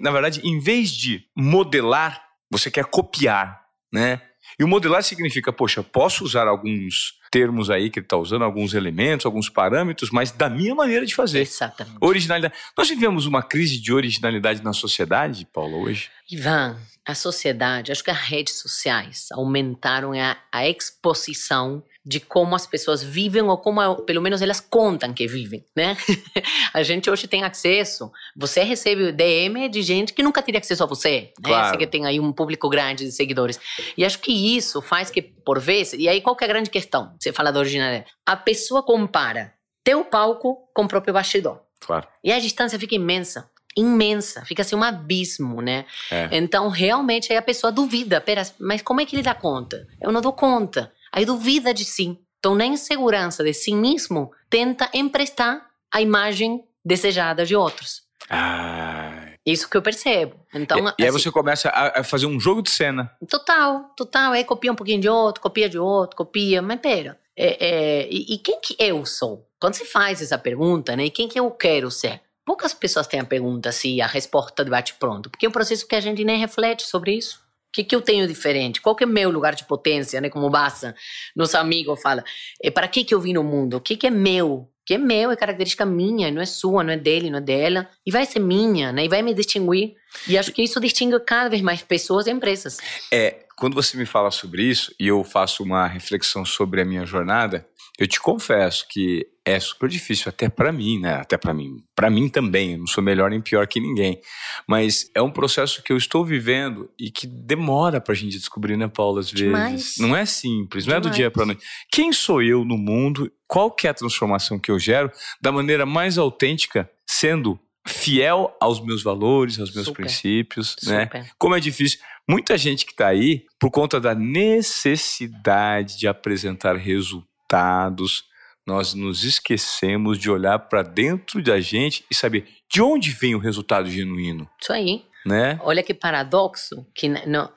na verdade, em vez de modelar, você quer copiar, né? E o modelar significa, poxa, posso usar alguns termos aí que ele está usando, alguns elementos, alguns parâmetros, mas da minha maneira de fazer. Exatamente. Originalidade. Nós vivemos uma crise de originalidade na sociedade, Paulo, hoje? Ivan, a sociedade, acho que as redes sociais aumentaram a, a exposição de como as pessoas vivem ou como, pelo menos, elas contam que vivem, né? a gente hoje tem acesso, você recebe DM de gente que nunca teria acesso a você, né? Claro. Você que tem aí um público grande de seguidores. E acho que isso faz que, por vezes, e aí qual que é a grande questão? Você fala da originalidade. A pessoa compara teu palco com o próprio bastidor. Claro. E a distância fica imensa. Imensa, fica assim um abismo, né? É. Então, realmente, aí a pessoa duvida: pera, mas como é que ele dá conta? Eu não dou conta. Aí duvida de si. Então, na insegurança de si mesmo, tenta emprestar a imagem desejada de outros. Ah. Isso que eu percebo. Então, e, e aí assim, você começa a, a fazer um jogo de cena. Total, total. Aí copia um pouquinho de outro, copia de outro, copia. Mas pera, é, é, e, e quem que eu sou? Quando você faz essa pergunta, né? E quem que eu quero ser? Poucas pessoas têm a pergunta assim, a resposta de bate-pronto. Porque é um processo que a gente nem reflete sobre isso. O que, que eu tenho diferente? Qual que é meu lugar de potência, né? Como Bassa, nosso amigo, fala. É, para que, que eu vim no mundo? O que, que é meu? O que é meu é característica minha, não é sua, não é dele, não é dela. E vai ser minha, né? E vai me distinguir. E acho que isso distingue cada vez mais pessoas e empresas. É, quando você me fala sobre isso e eu faço uma reflexão sobre a minha jornada, Eu te confesso que é super difícil até para mim, né? Até para mim, para mim também. Eu não sou melhor nem pior que ninguém, mas é um processo que eu estou vivendo e que demora para a gente descobrir, né, Paula? Às vezes Demais. não é simples, não Demais. é do dia para noite. Quem sou eu no mundo? Qual que é a transformação que eu gero da maneira mais autêntica, sendo fiel aos meus valores, aos meus Super. princípios, né? Super. Como é difícil. Muita gente que está aí, por conta da necessidade de apresentar resultados, nós nos esquecemos de olhar para dentro da gente e saber de onde vem o resultado genuíno, Isso aí. né? Olha que paradoxo, que na,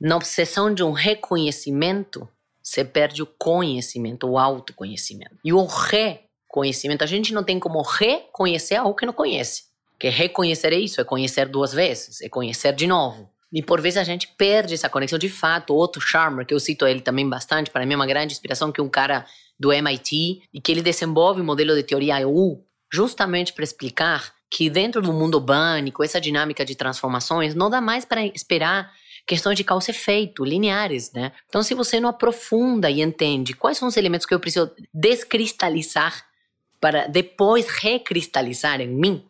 na obsessão de um reconhecimento, você perde o conhecimento, o autoconhecimento. E o reconhecimento, a gente não tem como reconhecer algo que não conhece. Que reconhecer é isso, é conhecer duas vezes, é conhecer de novo. E por vezes a gente perde essa conexão de fato. Outro Charmer, que eu cito ele também bastante, para mim é uma grande inspiração, que é um cara do MIT e que ele desenvolve um modelo de teoria EU justamente para explicar que dentro do mundo bânico, essa dinâmica de transformações, não dá mais para esperar questões de causa e efeito, lineares, né? Então, se você não aprofunda e entende quais são os elementos que eu preciso descristalizar para depois recristalizar em mim,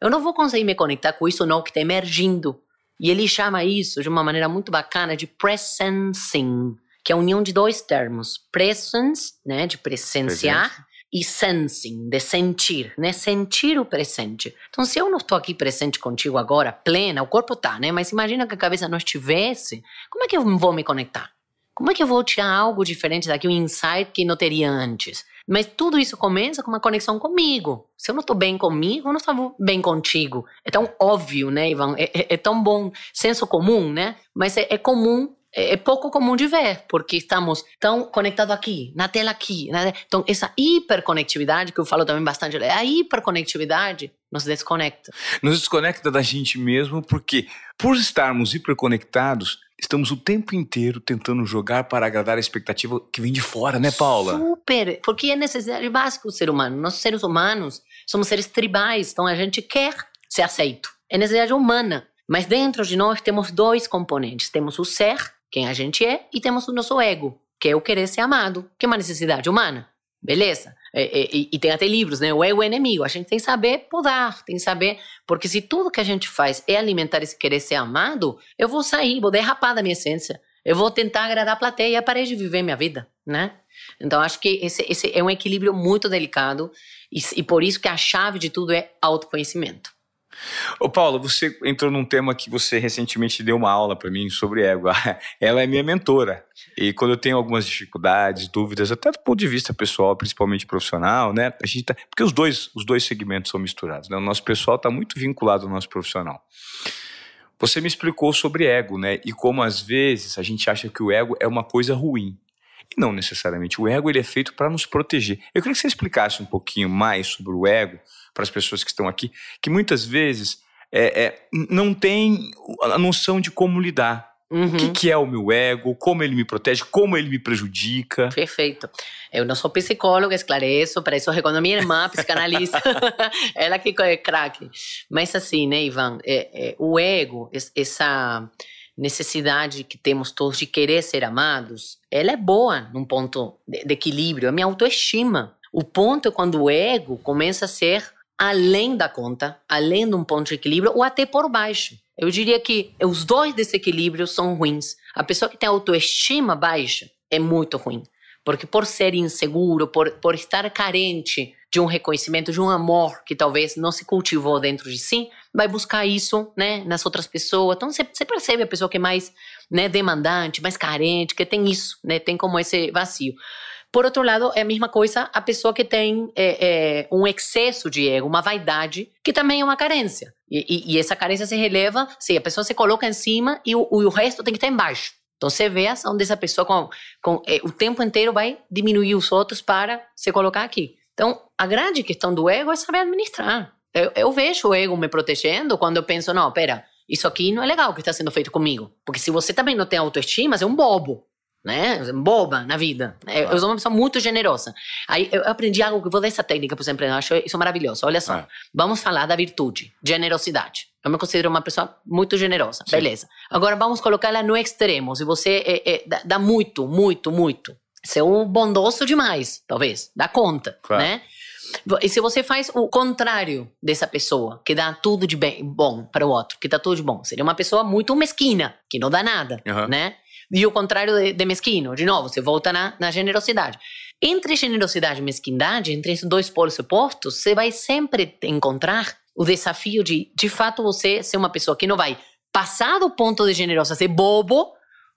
eu não vou conseguir me conectar com isso não que está emergindo. E ele chama isso de uma maneira muito bacana de presencing, que é a união de dois termos. Presence, né, de presenciar, e sensing, de sentir, né? Sentir o presente. Então, se eu não estou aqui presente contigo agora, plena, o corpo tá, né? Mas imagina que a cabeça não estivesse, como é que eu vou me conectar? Como é que eu vou tirar algo diferente daqui, um insight que não teria antes? Mas tudo isso começa com uma conexão comigo. Se eu não estou bem comigo, eu não estou bem contigo. É tão óbvio, né, Ivan? É, é- é tão bom, senso comum, né? Mas é, é comum, é, é pouco comum de ver, porque estamos tão conectados aqui, na tela aqui. né? Então, essa hiperconectividade, que eu falo também bastante, é a hiperconectividade nos desconecta. Nos desconecta da gente mesmo porque, por estarmos hiperconectados, estamos o tempo inteiro tentando jogar para agradar a expectativa que vem de fora, né, Paula? Super, porque é necessidade básica do ser humano. Nós, seres humanos, somos seres tribais, então a gente quer ser aceito. É necessidade humana. Mas dentro de nós temos dois componentes. Temos o ser, quem a gente é, e temos o nosso ego, que é o querer ser amado, que é uma necessidade humana. Beleza? É, é, e, e tem até livros, né? O é inimigo. A gente tem que saber podar, tem que saber. Porque se tudo que a gente faz é alimentar esse querer ser amado, eu vou sair, vou derrapar da minha essência. Eu vou tentar agradar a plateia e a parede de viver minha vida, né? Então, acho que esse, esse é um equilíbrio muito delicado e, e por isso que a chave de tudo é autoconhecimento. Ô, Paula, você entrou num tema que você recentemente deu uma aula para mim sobre ego. Ela é minha mentora. E quando eu tenho algumas dificuldades, dúvidas, até do ponto de vista pessoal, principalmente profissional, né? A gente tá, porque os dois, os dois segmentos são misturados, né? O nosso pessoal está muito vinculado ao nosso profissional. Você me explicou sobre ego, né? E como às vezes a gente acha que o ego é uma coisa ruim. Não necessariamente. O ego ele é feito para nos proteger. Eu queria que você explicasse um pouquinho mais sobre o ego para as pessoas que estão aqui, que muitas vezes é, é, não tem a noção de como lidar. Uhum. O que, que é o meu ego, como ele me protege, como ele me prejudica. Perfeito. Eu não sou psicóloga, esclareço, para isso eu recomendo a minha irmã, psicanalista, ela que é craque. Mas assim, né, Ivan, é, é, o ego, es- essa necessidade que temos todos de querer ser amados, ela é boa num ponto de, equilíbrio, é minha autoestima. O ponto é quando o ego começa a ser além da conta, além de um ponto de equilíbrio, ou até por baixo. Eu diria que os dois desequilíbrios são ruins. A pessoa que tem autoestima baixa é muito ruim. Porque por ser inseguro, por, por estar carente de um reconhecimento, de um amor que talvez não se cultivou dentro de si, vai buscar isso né, nas outras pessoas. Então você, percebe a pessoa que é mais né, demandante, mais carente, que tem isso, né, tem como esse vazio. Por outro lado, é a mesma coisa a pessoa que tem é, é, um excesso de ego, uma vaidade, que também é uma carência. E, e, e essa carência se releva se a pessoa se coloca em cima e o, o resto tem que estar embaixo. Então você vê onde essa pessoa com, com é, o tempo inteiro vai diminuir os outros para se colocar aqui. Então a grande questão do ego é saber administrar. Eu, eu vejo o ego me protegendo quando eu penso, não, pera, isso aqui não é legal que está sendo feito comigo. Porque se você também não tem autoestima, você é um bobo né? Boba na vida. Eu, eu sou uma pessoa muito generosa. Aí eu aprendi algo que eu vou dar essa técnica para os empreendedores. Acho isso maravilhoso. Olha só. Ah. Vamos falar da virtude, generosidade. Eu me considero uma pessoa muito generosa. Sim. Beleza. Agora vamos colocá-la no extremo. Se você é, é, dá, dá muito, muito, muito. ser um bondoso demais, talvez, dá conta, claro. né? E se você faz o contrário dessa pessoa, que dá tudo de bem, bom para o outro, que dá tudo de bom, seria uma pessoa muito mesquina, que não dá nada, uhum. né? E o contrário de, de, mesquino, de novo, você volta na, na generosidade. Entre generosidade e mesquindade, entre esses dois polos opostos, você vai sempre encontrar o desafio de, de fato, você ser uma pessoa que não vai passar do ponto de generosa, ser bobo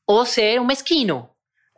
ou ser um mesquino.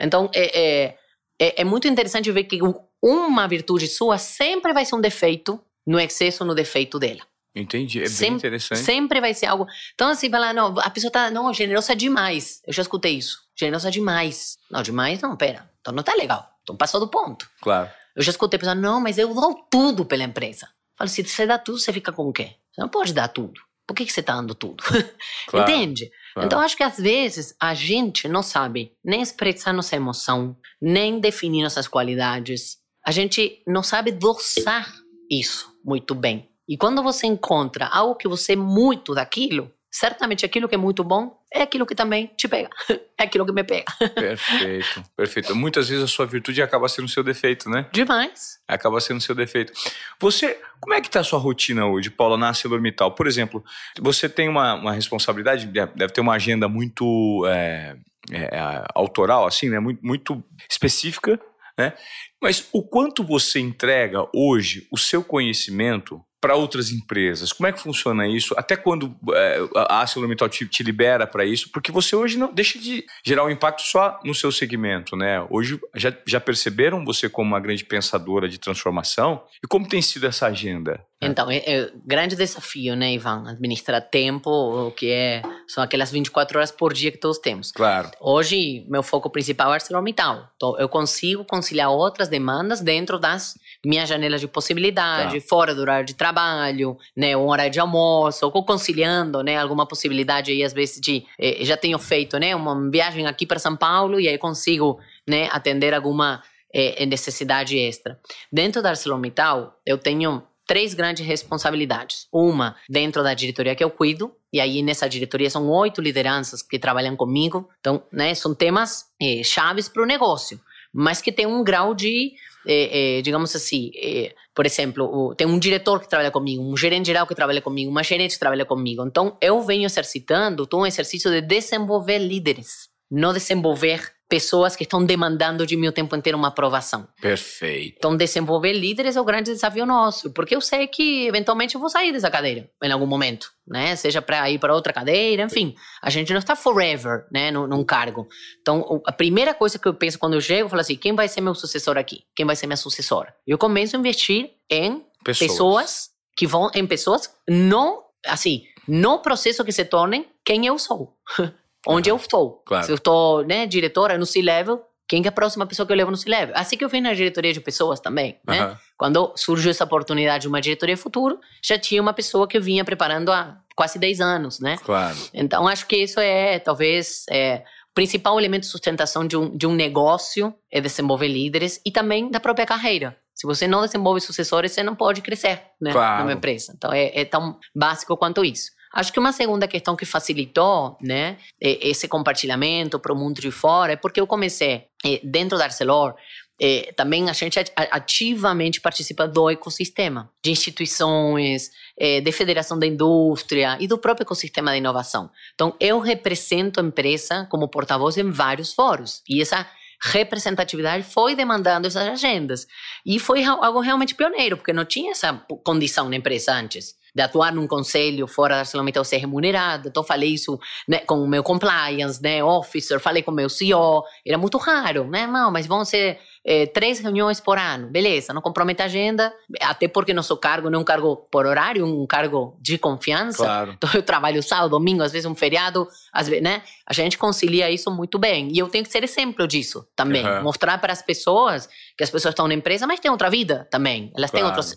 Então, é, é, é, é muito interessante ver que uma virtude sua sempre vai ser um defeito no excesso, no defeito dela. Entendi, é bem interessante. Sempre vai ser algo. Então, assim, falar, não, a pessoa tá, não, generosa demais. Eu já escutei isso. Generosa demais. Não, demais, não, pera. Então não tá legal. Então passou do ponto. Claro. Eu já escutei pessoas, não, mas eu dou tudo pela empresa. Falo, se você dá tudo, você fica com o quê? Você não pode dar tudo. Por que, que você está dando tudo? Claro, Entende? Claro. Então, acho que às vezes a gente não sabe nem expressar nossa emoção, nem definir nossas qualidades. A gente não sabe dosar isso muito bem. E quando você encontra algo que você é muito daquilo, certamente aquilo que é muito bom é aquilo que também te pega. É aquilo que me pega. Perfeito, perfeito. Muitas vezes a sua virtude acaba sendo o seu defeito, né? Demais. Acaba sendo o seu defeito. Você, como é que tá a sua rotina hoje, Paula, na ArcelorMittal? Por exemplo, você tem uma, uma responsabilidade, deve ter uma agenda muito é, é, autoral, assim, né? Muito, muito específica, né? Mas o quanto você entrega hoje o seu conhecimento para outras empresas? Como é que funciona isso? Até quando é, a ArcelorMittal te, te libera para isso? Porque você hoje não deixa de gerar um impacto só no seu segmento, né? Hoje já, já perceberam você como uma grande pensadora de transformação? E como tem sido essa agenda? Então, é, é grande desafio, né, Ivan? Administrar tempo, o que é são aquelas 24 horas por dia que todos temos. Claro. Hoje, meu foco principal é ArcelorMittal. Então, eu consigo conciliar outras demandas dentro das minhas janelas de possibilidade, tá. fora do horário de trabalho, né, um horário de almoço, ou conciliando, né, alguma possibilidade aí às vezes de eh, já tenho feito, né, uma viagem aqui para São Paulo e aí consigo, né, atender alguma eh, necessidade extra. Dentro da ArcelorMittal, eu tenho três grandes responsabilidades. Uma dentro da diretoria que eu cuido, e aí nessa diretoria são oito lideranças que trabalham comigo. Então, né, são temas eh, chaves para o negócio, mas que tem um grau de é, é, digamos assim, é, por exemplo, o, tem um diretor que trabalha comigo, um gerente geral que trabalha comigo, uma gerente que trabalha comigo. Então, eu venho exercitando todo um exercício de desenvolver líderes, não desenvolver pessoas que estão demandando de mim o tempo inteiro uma aprovação. Perfeito. Então, desenvolver líderes é o grande desafio nosso, porque eu sei que eventualmente eu vou sair dessa cadeira em algum momento, né? Seja para ir para outra cadeira, enfim. A gente não está forever, né, num, num, cargo. Então, a primeira coisa que eu penso quando eu chego, eu falo assim: quem vai ser meu sucessor aqui? Quem vai ser minha sucessora? Eu começo a investir em pessoas, pessoas que vão, em pessoas não, assim, no processo que se tornem quem eu sou. onde uhum. eu estou. Claro. Se eu estou, né, diretora no C-Level, quem é a próxima pessoa que eu levo no C-Level? Assim que eu fiz na diretoria de pessoas também, né? Uhum. Quando surgiu essa oportunidade de uma diretoria futuro, já tinha uma pessoa que eu vinha preparando há quase 10 anos, né? Claro. Então, acho que isso é, talvez, é, o principal elemento de sustentação de um, de um negócio é desenvolver líderes e também da própria carreira. Se você não desenvolve sucessores, você não pode crescer né, claro. numa empresa. Então, é, é tão básico quanto isso. Acho que uma segunda questão que facilitou né, esse compartilhamento para o mundo de fora é porque eu comecei, dentro da Arcelor, é, também a gente ativamente participa do ecossistema, de instituições, é, de federação da indústria e do próprio ecossistema de inovação. Então, eu represento a empresa como porta-voz em vários fóruns. E essa representatividade foi demandando essas agendas. E foi algo realmente pioneiro, porque não tinha essa condição na empresa antes de atuar num conselho fora da ArcelorMittal ser remunerado. Então, falei isso né, com o meu compliance, né, officer, falei com o meu CEO. Era muito raro, né? Não, mas vão ser é, três reuniões por ano. Beleza, não compromete a agenda, até porque nosso cargo não é um cargo por horário, um cargo de confiança. Claro. Então eu trabalho sábado, domingo, às vezes um feriado, às vezes, né? A gente concilia isso muito bem. E eu tenho que ser exemplo disso também. Uhum. Mostrar para as pessoas que as pessoas estão na empresa, mas têm outra vida também. Elas claro. têm outros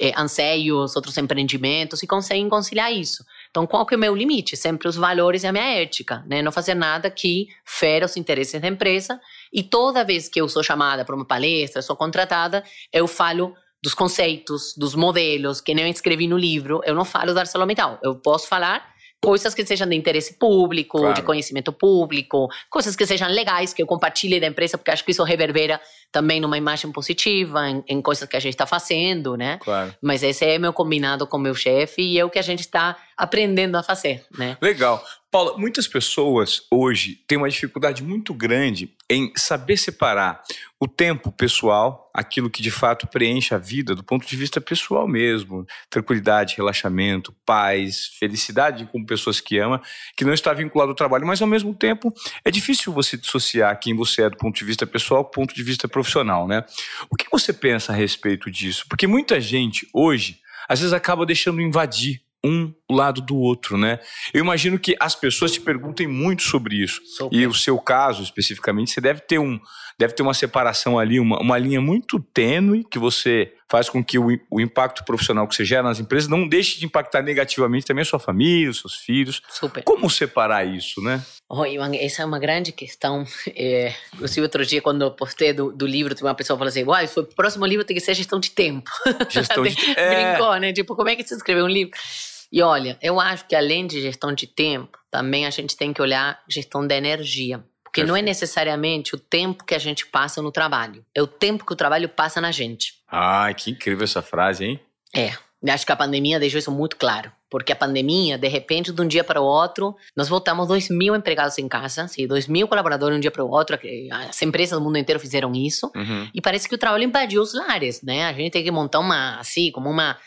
eh, anseios, outros empreendimentos e conseguem conciliar isso. Então, qual que é o meu limite? Sempre os valores e a minha ética, né? Não fazer nada que fera os interesses da empresa. E toda vez que eu sou chamada para uma palestra, sou contratada, eu falo dos conceitos, dos modelos que nem eu escrevi no livro. Eu não falo da ArcelorMittal. Eu posso falar Coisas que sejam de interesse público, Claro. de conhecimento público, coisas que sejam legais, que eu compartilhe da empresa, porque acho que isso reverbera também numa imagem positiva, em, em coisas que a gente está fazendo, né? Claro. Mas esse é meu combinado com meu chefe e é o que a gente está aprendendo a fazer, né? Legal. Paula, muitas pessoas hoje têm uma dificuldade muito grande em saber separar o tempo pessoal, aquilo que de fato preenche a vida do ponto de vista pessoal mesmo, tranquilidade, relaxamento, paz, felicidade com pessoas que ama, que não está vinculado ao trabalho, mas ao mesmo tempo é difícil você dissociar quem você é do ponto de vista pessoal do ponto de vista profissional, né? O que você pensa a respeito disso? Porque muita gente hoje às vezes acaba deixando invadir um lado do outro, né? Eu imagino que as pessoas te perguntem muito sobre isso. E o seu caso, especificamente, você deve ter, um, deve ter uma separação ali, uma, uma linha muito tênue que você faz com que o, o impacto profissional que você gera nas empresas não deixe de impactar negativamente também a sua família, os seus filhos. Super. Como separar isso, né? Oh, Ivan, essa é uma grande questão. É, inclusive, outro dia, quando eu postei do, do livro, uma pessoa falou assim: Uai, o próximo livro tem que ser gestão de tempo. Gestão de é. Brincou, né? Tipo, como é que você escreveu um livro? E olha, eu acho que além de gestão de tempo, também a gente tem que olhar gestão da energia. Porque não é necessariamente o tempo que a gente passa no trabalho, é o tempo que o trabalho passa na gente. Ai, que incrível essa frase, hein? É, acho que a pandemia deixou isso muito claro. Porque a pandemia, de repente, de um dia para o outro, nós voltamos 2 mil empregados em casa, assim, 2 mil colaboradores de um dia para o outro. As empresas do mundo inteiro fizeram isso. Uhum. E parece que o trabalho invadiu os lares, né? A gente tem que montar uma, assim, como uma.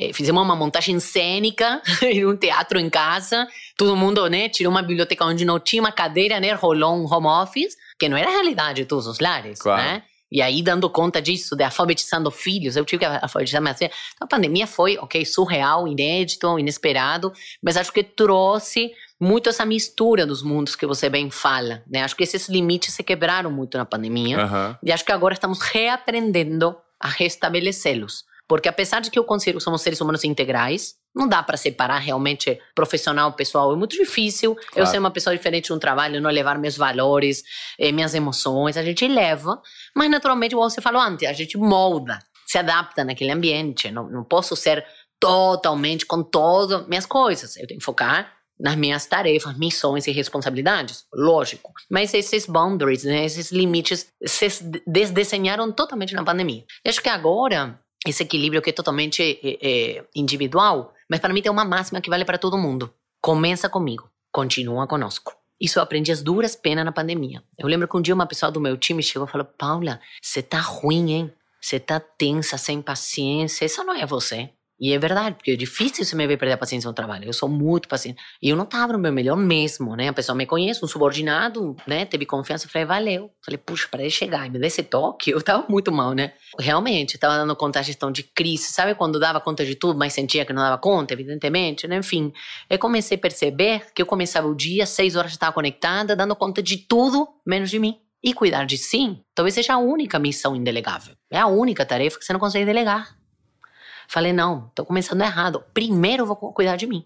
Eh, fizemos uma montagem cênica em um teatro em casa. Todo mundo, né? Tirou uma biblioteca onde não tinha uma cadeira, né? Rolou um home office, que não era a realidade de todos os lares, Claro. né? E aí, dando conta disso, de alfabetizando filhos, eu tive que alfabetizar minha filha. Então, a pandemia foi, ok, surreal, inédito, inesperado, mas acho que trouxe muito essa mistura dos mundos que você bem fala, né? Acho que esses limites se quebraram muito na pandemia. Aham. E acho que agora estamos reaprendendo a restabelecê-los. Porque apesar de que eu considero que somos seres humanos integrais, não dá para separar realmente profissional pessoal. É muito difícil eu Claro. ser uma pessoa diferente no trabalho, não levar meus valores, eh, minhas emoções. A gente leva, mas naturalmente, como você falou antes, a gente molda, se adapta naquele ambiente. Não, não posso ser totalmente com todas minhas coisas. Eu tenho que focar nas minhas tarefas, missões e responsabilidades, lógico. Mas esses boundaries, né, esses limites, se desdesenharam totalmente na pandemia. Eu acho que agora, esse equilíbrio que é totalmente é, individual, mas para mim tem uma máxima que vale para todo mundo. Começa comigo, continua conosco. Isso eu aprendi as duras penas na pandemia. Eu lembro que um dia uma pessoa do meu time chegou e falou: Paula, você tá ruim, hein? Você tá tensa, sem paciência. Isso não é você. E é verdade, porque é difícil você me ver perder a paciência no trabalho. Eu sou muito paciente. E eu não estava no meu melhor mesmo, né? A pessoa me conhece, um subordinado, né? Teve confiança. Eu falei, valeu. Falei, puxa, para de chegar. E me dê esse toque. Eu tava muito mal, né? Realmente, estava dando conta da gestão de crise. Sabe quando dava conta de tudo, mas sentia que não dava conta, evidentemente, né? Enfim, eu comecei a perceber que eu começava o dia, seis horas estava conectada, dando conta de tudo, menos de mim. E cuidar de si, talvez seja a única missão indelegável. É a única tarefa que você não consegue delegar. Falei, não, tô começando errado. Primeiro eu vou cu- cuidar de mim.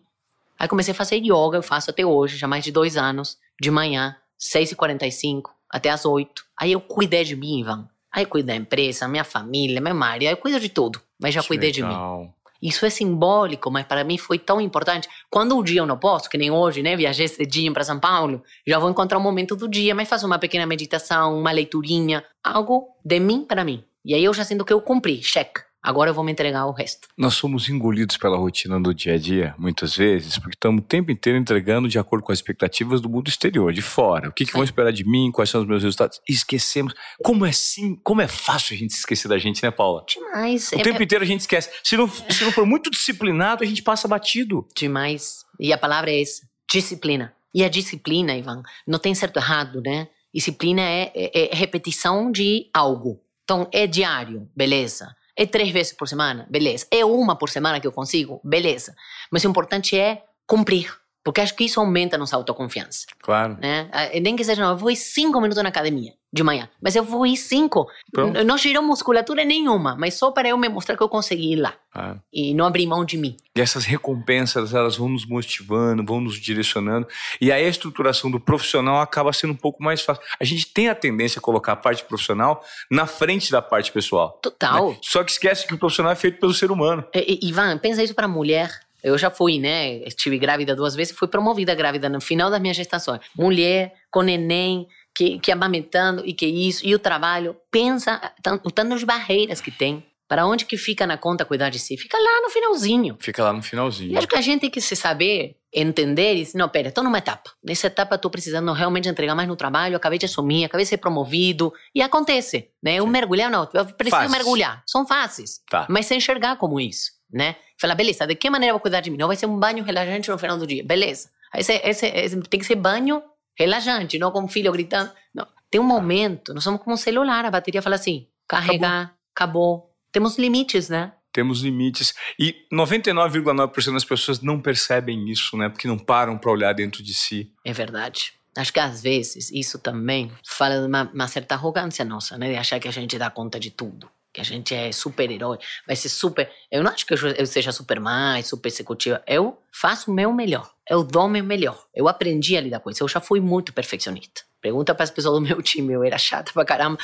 Aí comecei a fazer yoga, eu faço até hoje, já mais de dois anos, de manhã, 6h45 até as 8 Aí eu cuidei de mim, Ivan. Aí eu cuido da empresa, minha família, meu marido, aí eu cuido de tudo. Mas já Que cuidei de mim. legal. Isso é simbólico, mas para mim foi tão importante. Quando o dia eu não posso, que nem hoje, né? Viajei cedinho para São Paulo, já vou encontrar um momento do dia, mas faço uma pequena meditação, uma leiturinha, algo de mim para mim. E aí eu já sinto que eu cumpri, check. Agora eu vou me entregar ao resto. Nós somos engolidos pela rotina do dia a dia, muitas vezes, porque estamos o tempo inteiro entregando de acordo com as expectativas do mundo exterior, de fora. O que, que vão esperar de mim, quais são os meus resultados. E esquecemos. Como é sim, como é fácil a gente se esquecer da gente, né, Paula? Demais. O é- tempo inteiro a gente esquece. Se não, se não for muito disciplinado, a gente passa batido. Demais. E a palavra é essa: disciplina. E a disciplina, Ivan, não tem certo errado, né? Disciplina é, é- é repetição de algo. Então, é diário, beleza. É três vezes por semana, beleza. É uma por semana que eu consigo, beleza. Mas o importante é cumprir. Porque acho que isso aumenta a nossa autoconfiança. Claro. Né? Ah, Nem que seja, não, eu vou cinco minutos na academia de manhã. Mas eu vou ir cinco. Pronto. Não gerou musculatura nenhuma, mas só para eu me mostrar que eu consegui ir lá. Ah. E não abrir mão de mim. E essas recompensas, elas vão nos motivando, vão nos direcionando. E aí a estruturação do profissional acaba sendo um pouco mais fácil. A gente tem a tendência a colocar a parte profissional na frente da parte pessoal. Total. né? Só que esquece que o profissional é feito pelo ser humano. E- e- Ivan, pensa isso para mulher. Eu já fui, né? Estive grávida duas vezes, fui promovida grávida no final das minhas gestações. Mulher com neném, que, que amamentando e que isso, e o trabalho. Pensa o tanto de barreiras que tem. Para onde que fica na conta cuidar de si? Fica lá no finalzinho. Fica lá no finalzinho. E acho que a gente tem que se saber, entender e dizer, não, pera, estou numa etapa. Nessa etapa estou precisando realmente entregar mais no trabalho, acabei de assumir, acabei de ser promovido. E acontece, né? Eu mergulhar, não, eu preciso mergulhar. São fáceis. Tá. Mas sem enxergar como isso, né? Falar, beleza, de que maneira eu vou cuidar de mim? Não vai ser um banho relaxante no final do dia. Beleza. Esse, esse, esse, tem que ser banho relaxante, não com o filho gritando. Não. Tem um momento, nós somos como um celular, a bateria fala assim, carregar, acabou. acabou temos limites, né? Temos limites. E 99,9% das pessoas não percebem isso, né? Porque não param para olhar dentro de si. É verdade. Acho que às vezes isso também fala de uma, uma certa arrogância nossa, né? De achar que a gente dá conta de tudo que a gente é super-herói, vai ser super. Eu não acho que eu seja super mais, super executiva. Eu faço o meu melhor. Eu dou o meu melhor. Eu aprendi a lidar com isso. Eu já fui muito perfeccionista. Pergunta para as pessoas do meu time, eu era chata pra caramba.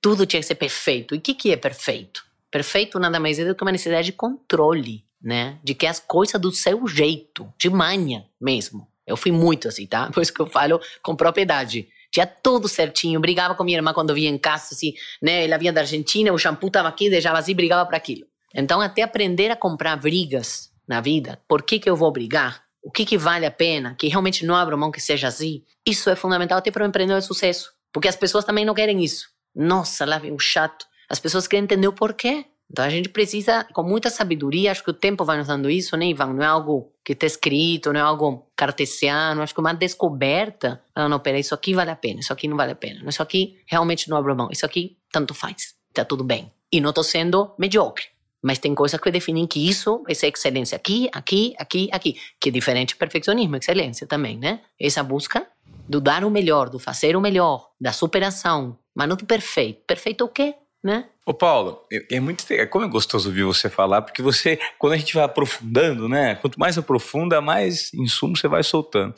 Tudo tinha que ser perfeito. E o que, que é perfeito? Perfeito nada mais é do que uma necessidade de controle, né? De que as coisas do seu jeito, de manha mesmo. Eu fui muito assim, tá? Por isso que eu falo com propriedade. Tinha tudo certinho, brigava com minha irmã quando vinha em casa, assim, né? Ela vinha da Argentina, o shampoo estava aqui, deixava assim, brigava para aquilo. Então, até aprender a comprar brigas na vida, por que, que eu vou brigar? O que, que vale a pena? Que realmente não abro mão que seja assim? Isso é fundamental até para o empreendedor de sucesso. Porque as pessoas também não querem isso. Nossa, lá vem o chato as pessoas querem entender o porquê. Então a gente precisa, com muita sabedoria, acho que o tempo vai nos dando isso, né, Ivan? Não é algo que está escrito, não é algo cartesiano, acho que uma descoberta. Não, não, pera, isso aqui vale a pena, isso aqui não vale a pena. Isso aqui realmente não abre mão, isso aqui tanto faz, está tudo bem. E não estou sendo mediocre, mas tem coisas que definem que isso vai ser excelência aqui, aqui, aqui, aqui. Que é diferente perfeccionismo, excelência também, né? Essa busca do dar o melhor, do fazer o melhor, da superação, mas não do perfeito. Perfeito o quê? né? Ô Paulo, é muito é como é gostoso ouvir você falar, porque você, quando a gente vai aprofundando, né? Quanto mais aprofunda, mais insumo você vai soltando.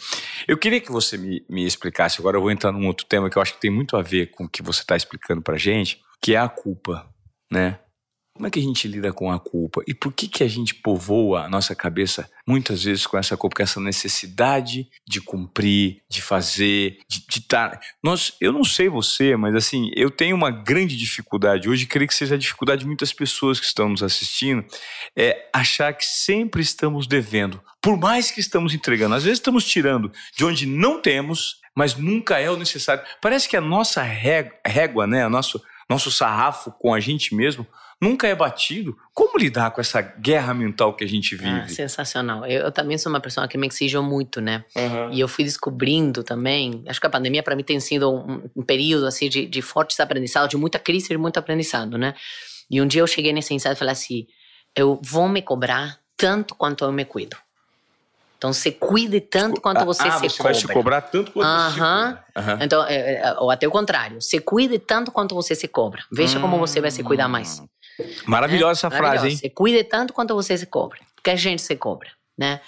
Eu queria que você me, me explicasse, agora eu vou entrar num outro tema que eu acho que tem muito a ver com o que você está explicando pra gente, que é a culpa, né? Como é que a gente lida com a culpa? E por que, que a gente povoa a nossa cabeça muitas vezes com essa culpa, com essa necessidade de cumprir, de fazer, de estar. Tá... Nós, eu não sei você, mas assim, eu tenho uma grande dificuldade hoje, creio que seja a dificuldade de muitas pessoas que estão nos assistindo, é achar que sempre estamos devendo. Por mais que estamos entregando, às vezes estamos tirando de onde não temos, mas nunca é o necessário. Parece que a nossa régua, né, o nosso, nosso sarrafo com a gente mesmo nunca é batido. Como lidar com essa guerra mental que a gente vive? Ah, sensacional. Eu, eu, também sou uma pessoa que me exijo muito, né? Uhum. E eu fui descobrindo também. Acho que a pandemia para mim tem sido um, um período assim de, de fortes aprendizados, de muita crise e de muito aprendizado, né? E um dia eu cheguei nesse insight e falei assim: eu vou me cobrar tanto quanto eu me cuido. Então, você cuide tanto quanto você ah, se você cobra. vai se cobrar tanto quanto uh -huh. você cobra. Uh -huh. Então, é, é, ou até o contrário. Se cuide tanto quanto você se cobra. Veja hum. como você vai se cuidar mais. Maravilhosa essa frase, hein? Você cuide tanto quanto você se cobra. Porque a gente se cobra, né?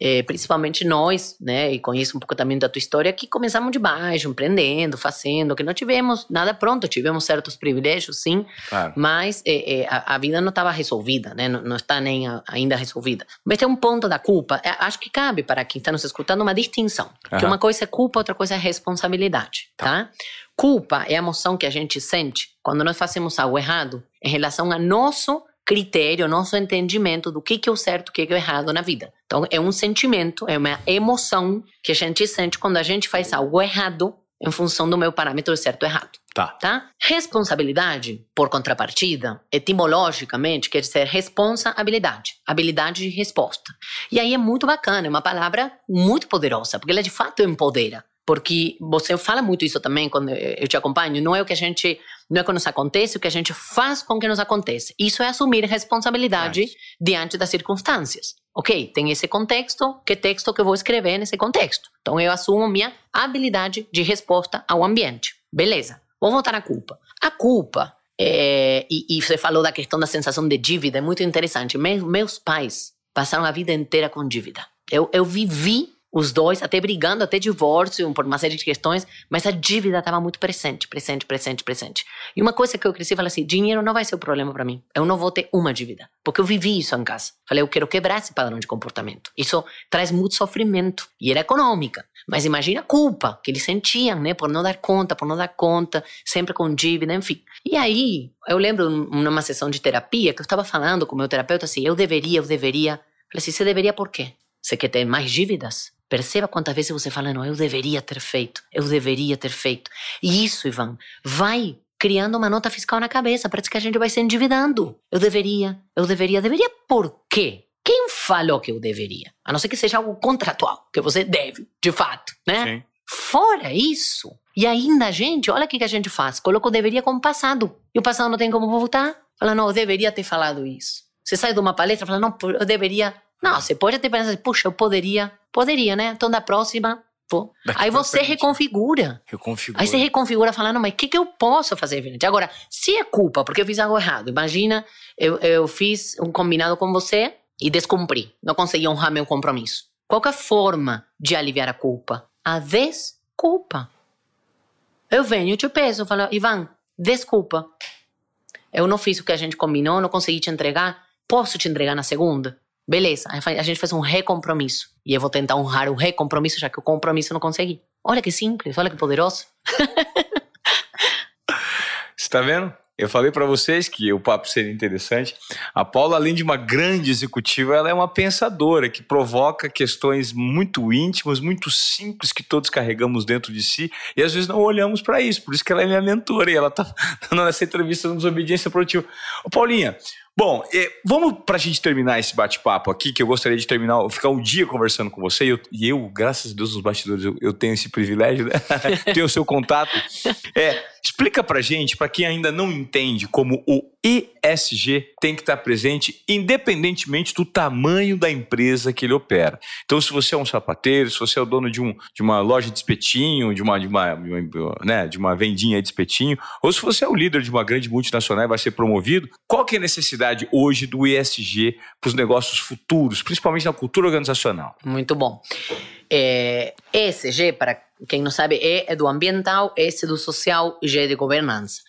É, principalmente nós, né, e conheço um pouco também da tua história, que começamos de baixo, empreendendo, fazendo, que não tivemos nada pronto, tivemos certos privilégios, sim, claro. mas é, é, a, a, vida não estava resolvida, né, não, não está nem a, ainda resolvida. Mas tem um ponto da culpa, é, acho que cabe para quem está nos escutando uma distinção, uhum. que uma coisa é culpa, outra coisa é responsabilidade, tá? tá? Culpa é a emoção que a gente sente quando nós fazemos algo errado em relação a nosso critério, nosso entendimento do que, que é o certo, o que, que é o errado na vida. Então, é um sentimento, é uma emoção que a gente sente quando a gente faz algo errado em função do meu parâmetro certo ou errado. Tá. tá. Responsabilidade, por contrapartida, etimologicamente quer dizer responsabilidade, habilidade de resposta. E aí é muito bacana, é uma palavra muito poderosa, porque ela de fato empodera porque você fala muito isso também quando eu te acompanho, não é o que a gente, não é o que nos acontece, o que a gente faz com o que nos acontece. Isso é assumir responsabilidade diante das circunstâncias. Ok, tem esse contexto, que texto que eu vou escrever nesse contexto? Então eu assumo minha habilidade de resposta ao ambiente. Beleza, vou voltar à culpa. A culpa, é, e, e, você falou da questão da sensação de dívida, é muito interessante. meus pais passaram a vida inteira com dívida. Eu, eu vivi os dois até brigando, até divórcio, por uma série de questões, mas a dívida estava muito presente, presente, presente, presente. E uma coisa que eu cresci, falei assim, dinheiro não vai ser o problema para mim. Eu não vou ter uma dívida, porque eu vivi isso em casa. Falei, eu quero quebrar esse padrão de comportamento. Isso traz muito sofrimento e era econômica. Mas imagina a culpa que eles sentiam, né, por não dar conta, por não dar conta, sempre com dívida, enfim. E aí, eu lembro numa sessão de terapia que eu estava falando com o meu terapeuta assim, eu deveria, eu deveria. Falei assim, você deveria por quê? Você quer ter mais dívidas? Perceba quantas vezes você fala, não, eu deveria ter feito, eu deveria ter feito. E isso, Ivan, vai criando uma nota fiscal na cabeça, parece que a gente vai se endividando. Eu deveria, eu deveria, deveria por quê? Quem falou que eu deveria? A não ser que seja algo contratual, que você deve, de fato, né? Sim. Fora isso, e ainda a gente, olha o que a gente faz, coloca o deveria como passado. E o passado não tem como voltar. Fala, não, eu deveria ter falado isso. Você sai de uma palestra e fala, não, eu deveria não, você pode até pensar assim, puxa, eu poderia, poderia, né? Então da próxima, vou. Daqui Aí você frente. reconfigura. Reconfigura. Aí você reconfigura falando, mas o que, que eu posso fazer diferente? Agora, se é culpa porque eu fiz algo errado, imagina, eu, eu fiz um combinado com você e descumpri, não consegui honrar meu compromisso. Qual é a forma de aliviar a culpa? A desculpa. Eu venho, te peço, falo, Ivan, desculpa. Eu não fiz o que a gente combinou, não consegui te entregar. Posso te entregar na segunda? Beleza, a gente faz um recompromisso. E eu vou tentar honrar o recompromisso, já que o compromisso eu não consegui. Olha que simples, olha que poderoso. Você tá vendo? Eu falei para vocês que o papo seria interessante. A Paula, além de uma grande executiva, ela é uma pensadora que provoca questões muito íntimas, muito simples que todos carregamos dentro de si e às vezes não olhamos para isso. Por isso que ela é minha mentora e ela tá dando essa entrevista no Desobediência Produtiva. Ô, Paulinha, Bom, é, vamos para a gente terminar esse bate-papo aqui, que eu gostaria de terminar, ficar um dia conversando com você. E eu, e eu graças a Deus, nos bastidores, eu, eu tenho esse privilégio, né? ter o seu contato. É, explica para gente, para quem ainda não entende, como o ESG tem que estar presente independentemente do tamanho da empresa que ele opera. Então, se você é um sapateiro, se você é o dono de, um, de uma loja de espetinho, de uma, de, uma, né, de uma vendinha de espetinho, ou se você é o líder de uma grande multinacional e vai ser promovido, qual que é a necessidade hoje do ESG para os negócios futuros, principalmente na cultura organizacional? Muito bom. É, ESG, para quem não sabe, E é do ambiental, S do social e G de governança.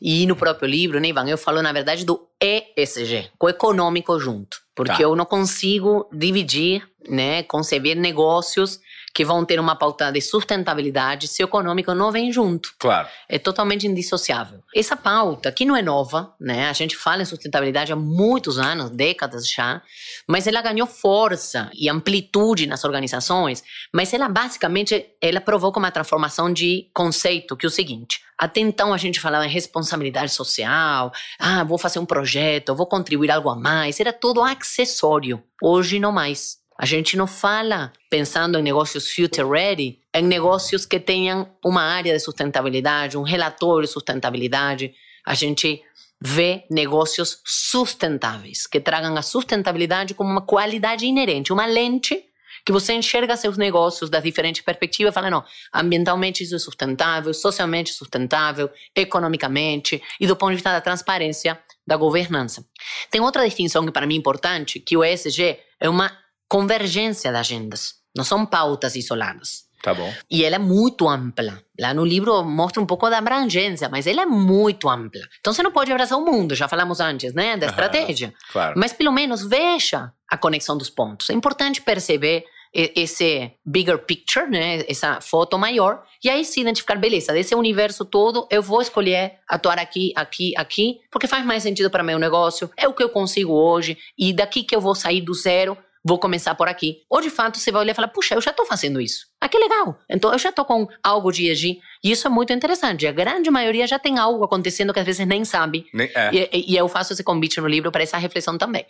E no próprio livro, né, Ivan, eu falo, na verdade, do ESG, com o econômico junto. Porque tá. eu não consigo dividir, né, conceber negócios que vão ter uma pauta de sustentabilidade se o econômico não vem junto. Claro. É totalmente indissociável. Essa pauta, que não é nova, né? A gente fala em sustentabilidade há muitos anos, décadas já, mas ela ganhou força e amplitude nas organizações, mas ela basicamente ela provoca uma transformação de conceito, que é o seguinte: até então a gente falava em responsabilidade social, ah, vou fazer um projeto, vou contribuir algo a mais, era tudo acessório. Hoje não mais. A gente não fala pensando em negócios future ready, em negócios que tenham uma área de sustentabilidade, um relatório de sustentabilidade. A gente vê negócios sustentáveis, que tragam a sustentabilidade como uma qualidade inerente, uma lente que você enxerga seus negócios das diferentes perspectivas e fala, não, ambientalmente isso é sustentável, socialmente sustentável, economicamente e do ponto de vista da transparência da governança. Tem outra distinção que para mim é importante, que o ESG é uma convergência de agendas, não são pautas isoladas. Tá bom. E ela é muito ampla. Lá no livro mostra um pouco da abrangência, mas ela é muito ampla. Então você não pode abraçar o mundo, já falamos antes, né, da estratégia. Claro. Mas pelo menos veja a conexão dos pontos. É importante perceber esse bigger picture, né, essa foto maior, e aí se identificar, beleza, desse universo todo, eu vou escolher atuar aqui, aqui, aqui, porque faz mais sentido para meu negócio, é o que eu consigo hoje, e daqui que eu vou sair do zero, vou começar por aqui. Ou de fato você vai olhar e falar, puxa, eu já estou fazendo isso. Ah, que legal. Então eu já estou com algo de ESG. E isso é muito interessante. A grande maioria já tem algo acontecendo que às vezes nem sabe. Nem, é. e, e eu faço esse convite no livro para essa reflexão também.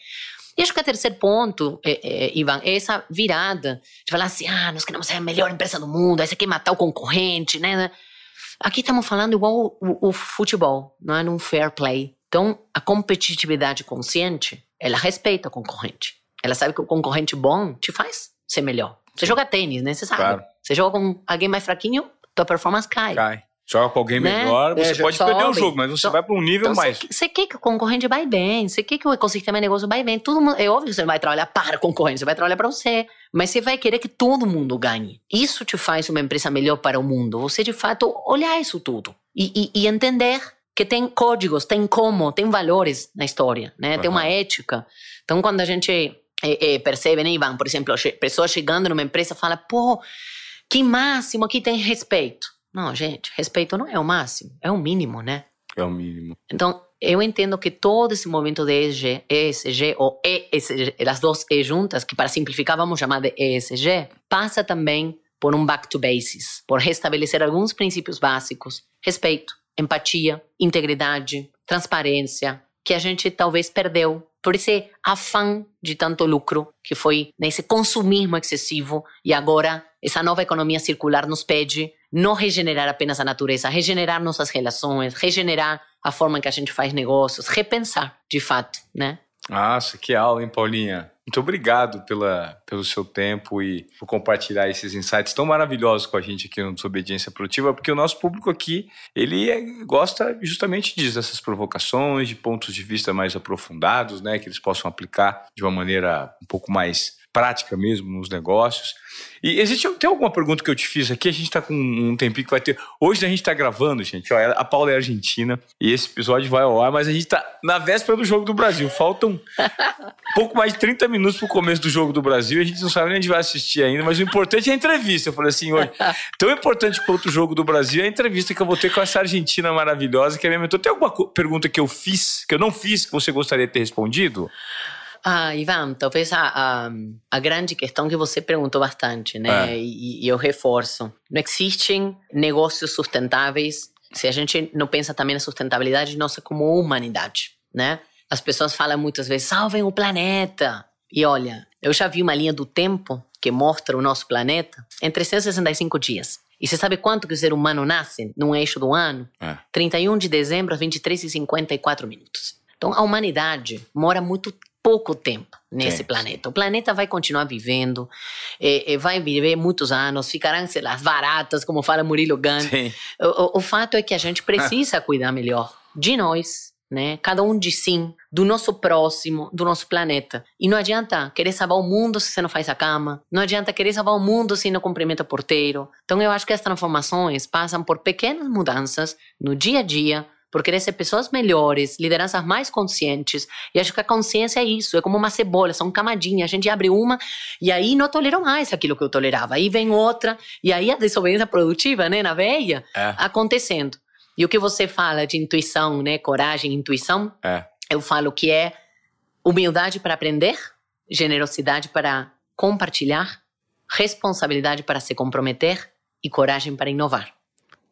E acho que o terceiro ponto, é, é, Ivan, é essa virada de falar assim: ah, nós queremos ser a melhor empresa do mundo, aí você quer matar o concorrente, né? Aqui estamos falando igual o, o, o futebol, não é num fair play. Então, a competitividade consciente, ela respeita o concorrente. Ela sabe que o concorrente bom te faz ser melhor. Você joga tênis, né? Você sabe. Claro. Você joga com alguém mais fraquinho, tua performance cai. Cai. Joga com alguém né? melhor, você é, pode sobe. perder o jogo, mas você so... vai para um nível então, mais. Você quer que o concorrente vai bem, você quer que o ecossistema de negócio vai bem. Todo mundo, é óbvio que você não vai trabalhar para o concorrente, você vai trabalhar para você. Mas você vai querer que todo mundo ganhe. Isso te faz uma empresa melhor para o mundo. Você, de fato, olhar isso tudo e, e, e entender que tem códigos, tem como, tem valores na história, né? Uhum. Tem uma ética. Então, quando a gente é, é, percebe, né, Ivan, por exemplo, pessoas chegando numa empresa fala, pô, que máximo aqui tem respeito. Não, gente, respeito não é o máximo, é o mínimo, né? É o mínimo. Então, eu entendo que todo esse movimento de ESG, ESG ou ESG, as duas E juntas, que para simplificar vamos chamar de ESG, passa também por um back to bases, por restabelecer alguns princípios básicos: respeito, empatia, integridade, transparência, que a gente talvez perdeu por esse afã de tanto lucro que foi nesse consumismo excessivo e agora essa nova economia circular nos pede não regenerar apenas a natureza, regenerar nossas relações, regenerar a forma em que a gente faz negócios, repensar de fato, né? Nossa, que aula, hein, Paulinha? Muito obrigado pela, pelo seu tempo e por compartilhar esses insights tão maravilhosos com a gente aqui no Desobediência Produtiva, porque o nosso público aqui, ele é, gosta justamente disso, dessas provocações, de pontos de vista mais aprofundados, né, que eles possam aplicar de uma maneira um pouco mais prática mesmo nos negócios. E existe tem alguma pergunta que eu te fiz aqui? A gente está com um tempinho que vai ter. Hoje a gente está gravando, gente. Ó, a Paula é argentina e esse episódio vai ao ar, mas a gente está na véspera do jogo do Brasil. Faltam pouco mais de 30 minutos para o começo do jogo do Brasil. A gente não sabe nem onde vai assistir ainda, mas o importante é a entrevista. Eu falei assim, hoje, tão importante quanto o jogo do Brasil é a entrevista que eu vou ter com essa argentina maravilhosa que é minha mentora. Tem alguma pergunta que eu fiz, que eu não fiz, que você gostaria de ter respondido? Ah, Ivan, talvez a, a, a, grande questão que você perguntou bastante, né? É. E, e eu reforço. Não existem negócios sustentáveis se a gente não pensa também na sustentabilidade nossa como humanidade, né? As pessoas falam muitas vezes, salvem o planeta. E olha, eu já vi uma linha do tempo que mostra o nosso planeta em 365 dias. E você sabe quanto que o ser humano nasce num eixo do ano? É. 31 de dezembro, às 23 e 54 minutos. Então, a humanidade mora muito pouco tempo nesse Sim. planeta. O planeta vai continuar vivendo, é, é, vai viver muitos anos, ficarão, sei lá, baratas, como fala Murilo Gun. O, o, o, fato é que a gente precisa cuidar melhor de nós, né? Cada um de si, do nosso próximo, do nosso planeta. E não adianta querer salvar o mundo se você não faz a cama. Não adianta querer salvar o mundo se não cumprimenta o porteiro. Então eu acho que as transformações passam por pequenas mudanças no dia a dia por querer ser pessoas melhores, lideranças mais conscientes. E acho que a consciência é isso, é como uma cebola, são camadinhas. A gente abre uma e aí não tolero mais aquilo que eu tolerava. Aí vem outra, e aí a desobediência produtiva, né, na veia, é. acontecendo. E o que você fala de intuição, né, coragem, intuição, é. eu falo que é humildade para aprender, generosidade para compartilhar, responsabilidade para se comprometer e coragem para inovar.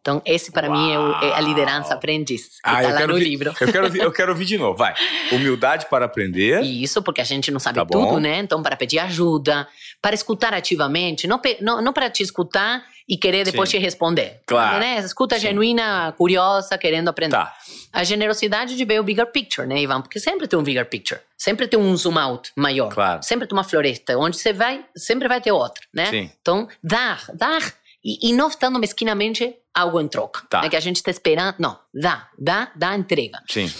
Então, esse para mim é, o, é, a liderança aprendiz, que ah, tá lá no vi, livro. Eu quero, eu quero ouvir de novo, vai. Humildade para aprender. Isso, porque a gente não sabe tá tudo, né? Então, para pedir ajuda, para escutar ativamente, não, não, não para te escutar e querer depois Sim. te responder. Claro. Né? Escuta Sim. genuína, curiosa, querendo aprender. Tá. A generosidade de ver o bigger picture, né, Ivan? Porque sempre tem um bigger picture. Sempre tem um zoom out maior. Claro. Sempre tem uma floresta. Onde você vai, sempre vai ter outra, né? Sim. Então, dar, dar e, e não estando mesquinamente algo em troca. Tá. É que a gente está esperando. Não, dá, dá, dá entrega. Sim.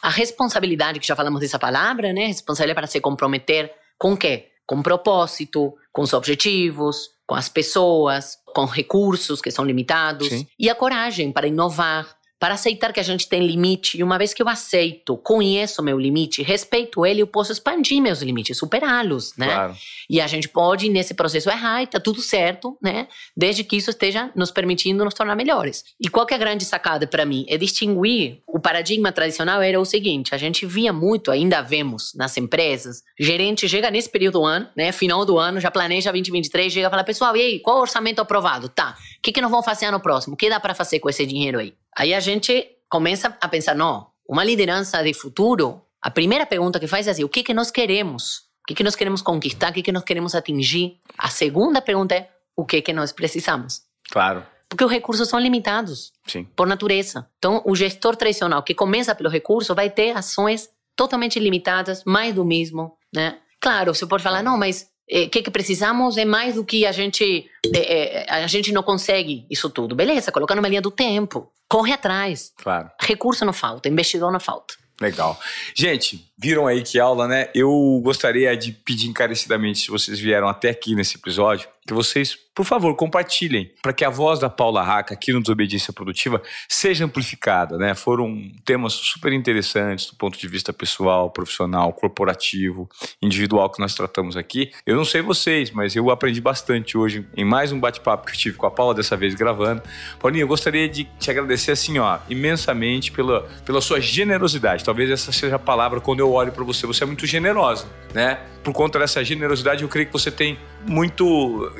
A responsabilidade, que já falamos dessa palavra, né? Responsabilidade para se comprometer com o quê? Com propósito, com os objetivos, com as pessoas, com recursos que são limitados. Sim. E a coragem para inovar, para aceitar que a gente tem limite. E uma vez que eu aceito, conheço meu limite, respeito ele, eu posso expandir meus limites, superá-los, né? Claro. E a gente pode, nesse processo, errar e tá tudo certo, né? Desde que isso esteja nos permitindo nos tornar melhores. E qual que é a grande sacada para mim? É distinguir. O paradigma tradicional era o seguinte: a gente via muito, ainda vemos nas empresas, gerente chega nesse período do ano, né? Final do ano, já planeja 2023, chega e fala, pessoal, e aí, qual o orçamento aprovado? Tá. O que, que nós vamos fazer ano próximo? O que dá para fazer com esse dinheiro aí? Aí a gente começa a pensar, não, uma liderança de futuro, a primeira pergunta que faz é assim, o que, que nós queremos? O que, que nós queremos conquistar? O que, que nós queremos atingir? A segunda pergunta é, o que, que nós precisamos? Claro. Porque os recursos são limitados, Sim. por natureza. Então, o gestor tradicional que começa pelo recurso vai ter ações totalmente limitadas, mais do mesmo, né? Claro, você pode falar, não, mas o que, que precisamos é mais do que a gente é, a gente não consegue isso tudo. Beleza, coloca numa linha do tempo, corre atrás. Claro. Recurso não falta, investidor não falta. Legal. Gente, viram aí que aula, né? Eu gostaria de pedir encarecidamente, se vocês vieram até aqui nesse episódio, que vocês, por favor, compartilhem para que a voz da Paula Raca aqui no Desobediência Produtiva seja amplificada, né? Foram temas super interessantes do ponto de vista pessoal, profissional, corporativo, individual que nós tratamos aqui. Eu não sei vocês, mas eu aprendi bastante hoje em mais um bate-papo que eu tive com a Paula, dessa vez gravando. Paulinho, eu gostaria de te agradecer assim, ó, imensamente pela, pela sua generosidade. Talvez essa seja a palavra quando eu olho para você. Você é muito generosa, né? Por conta dessa generosidade, eu creio que você tem muito.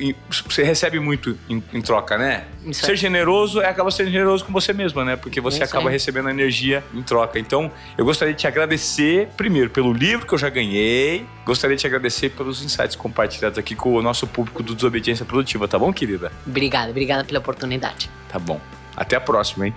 Você recebe muito em, em troca, né? Isso Ser generoso é acaba sendo generoso com você mesma, né? Porque você Isso acaba aí. recebendo energia em troca. Então, eu gostaria de te agradecer, primeiro, pelo livro que eu já ganhei. Gostaria de te agradecer pelos insights compartilhados aqui com o nosso público do Desobediência Produtiva, tá bom, querida? Obrigada, obrigada pela oportunidade. Tá bom. Até a próxima, hein?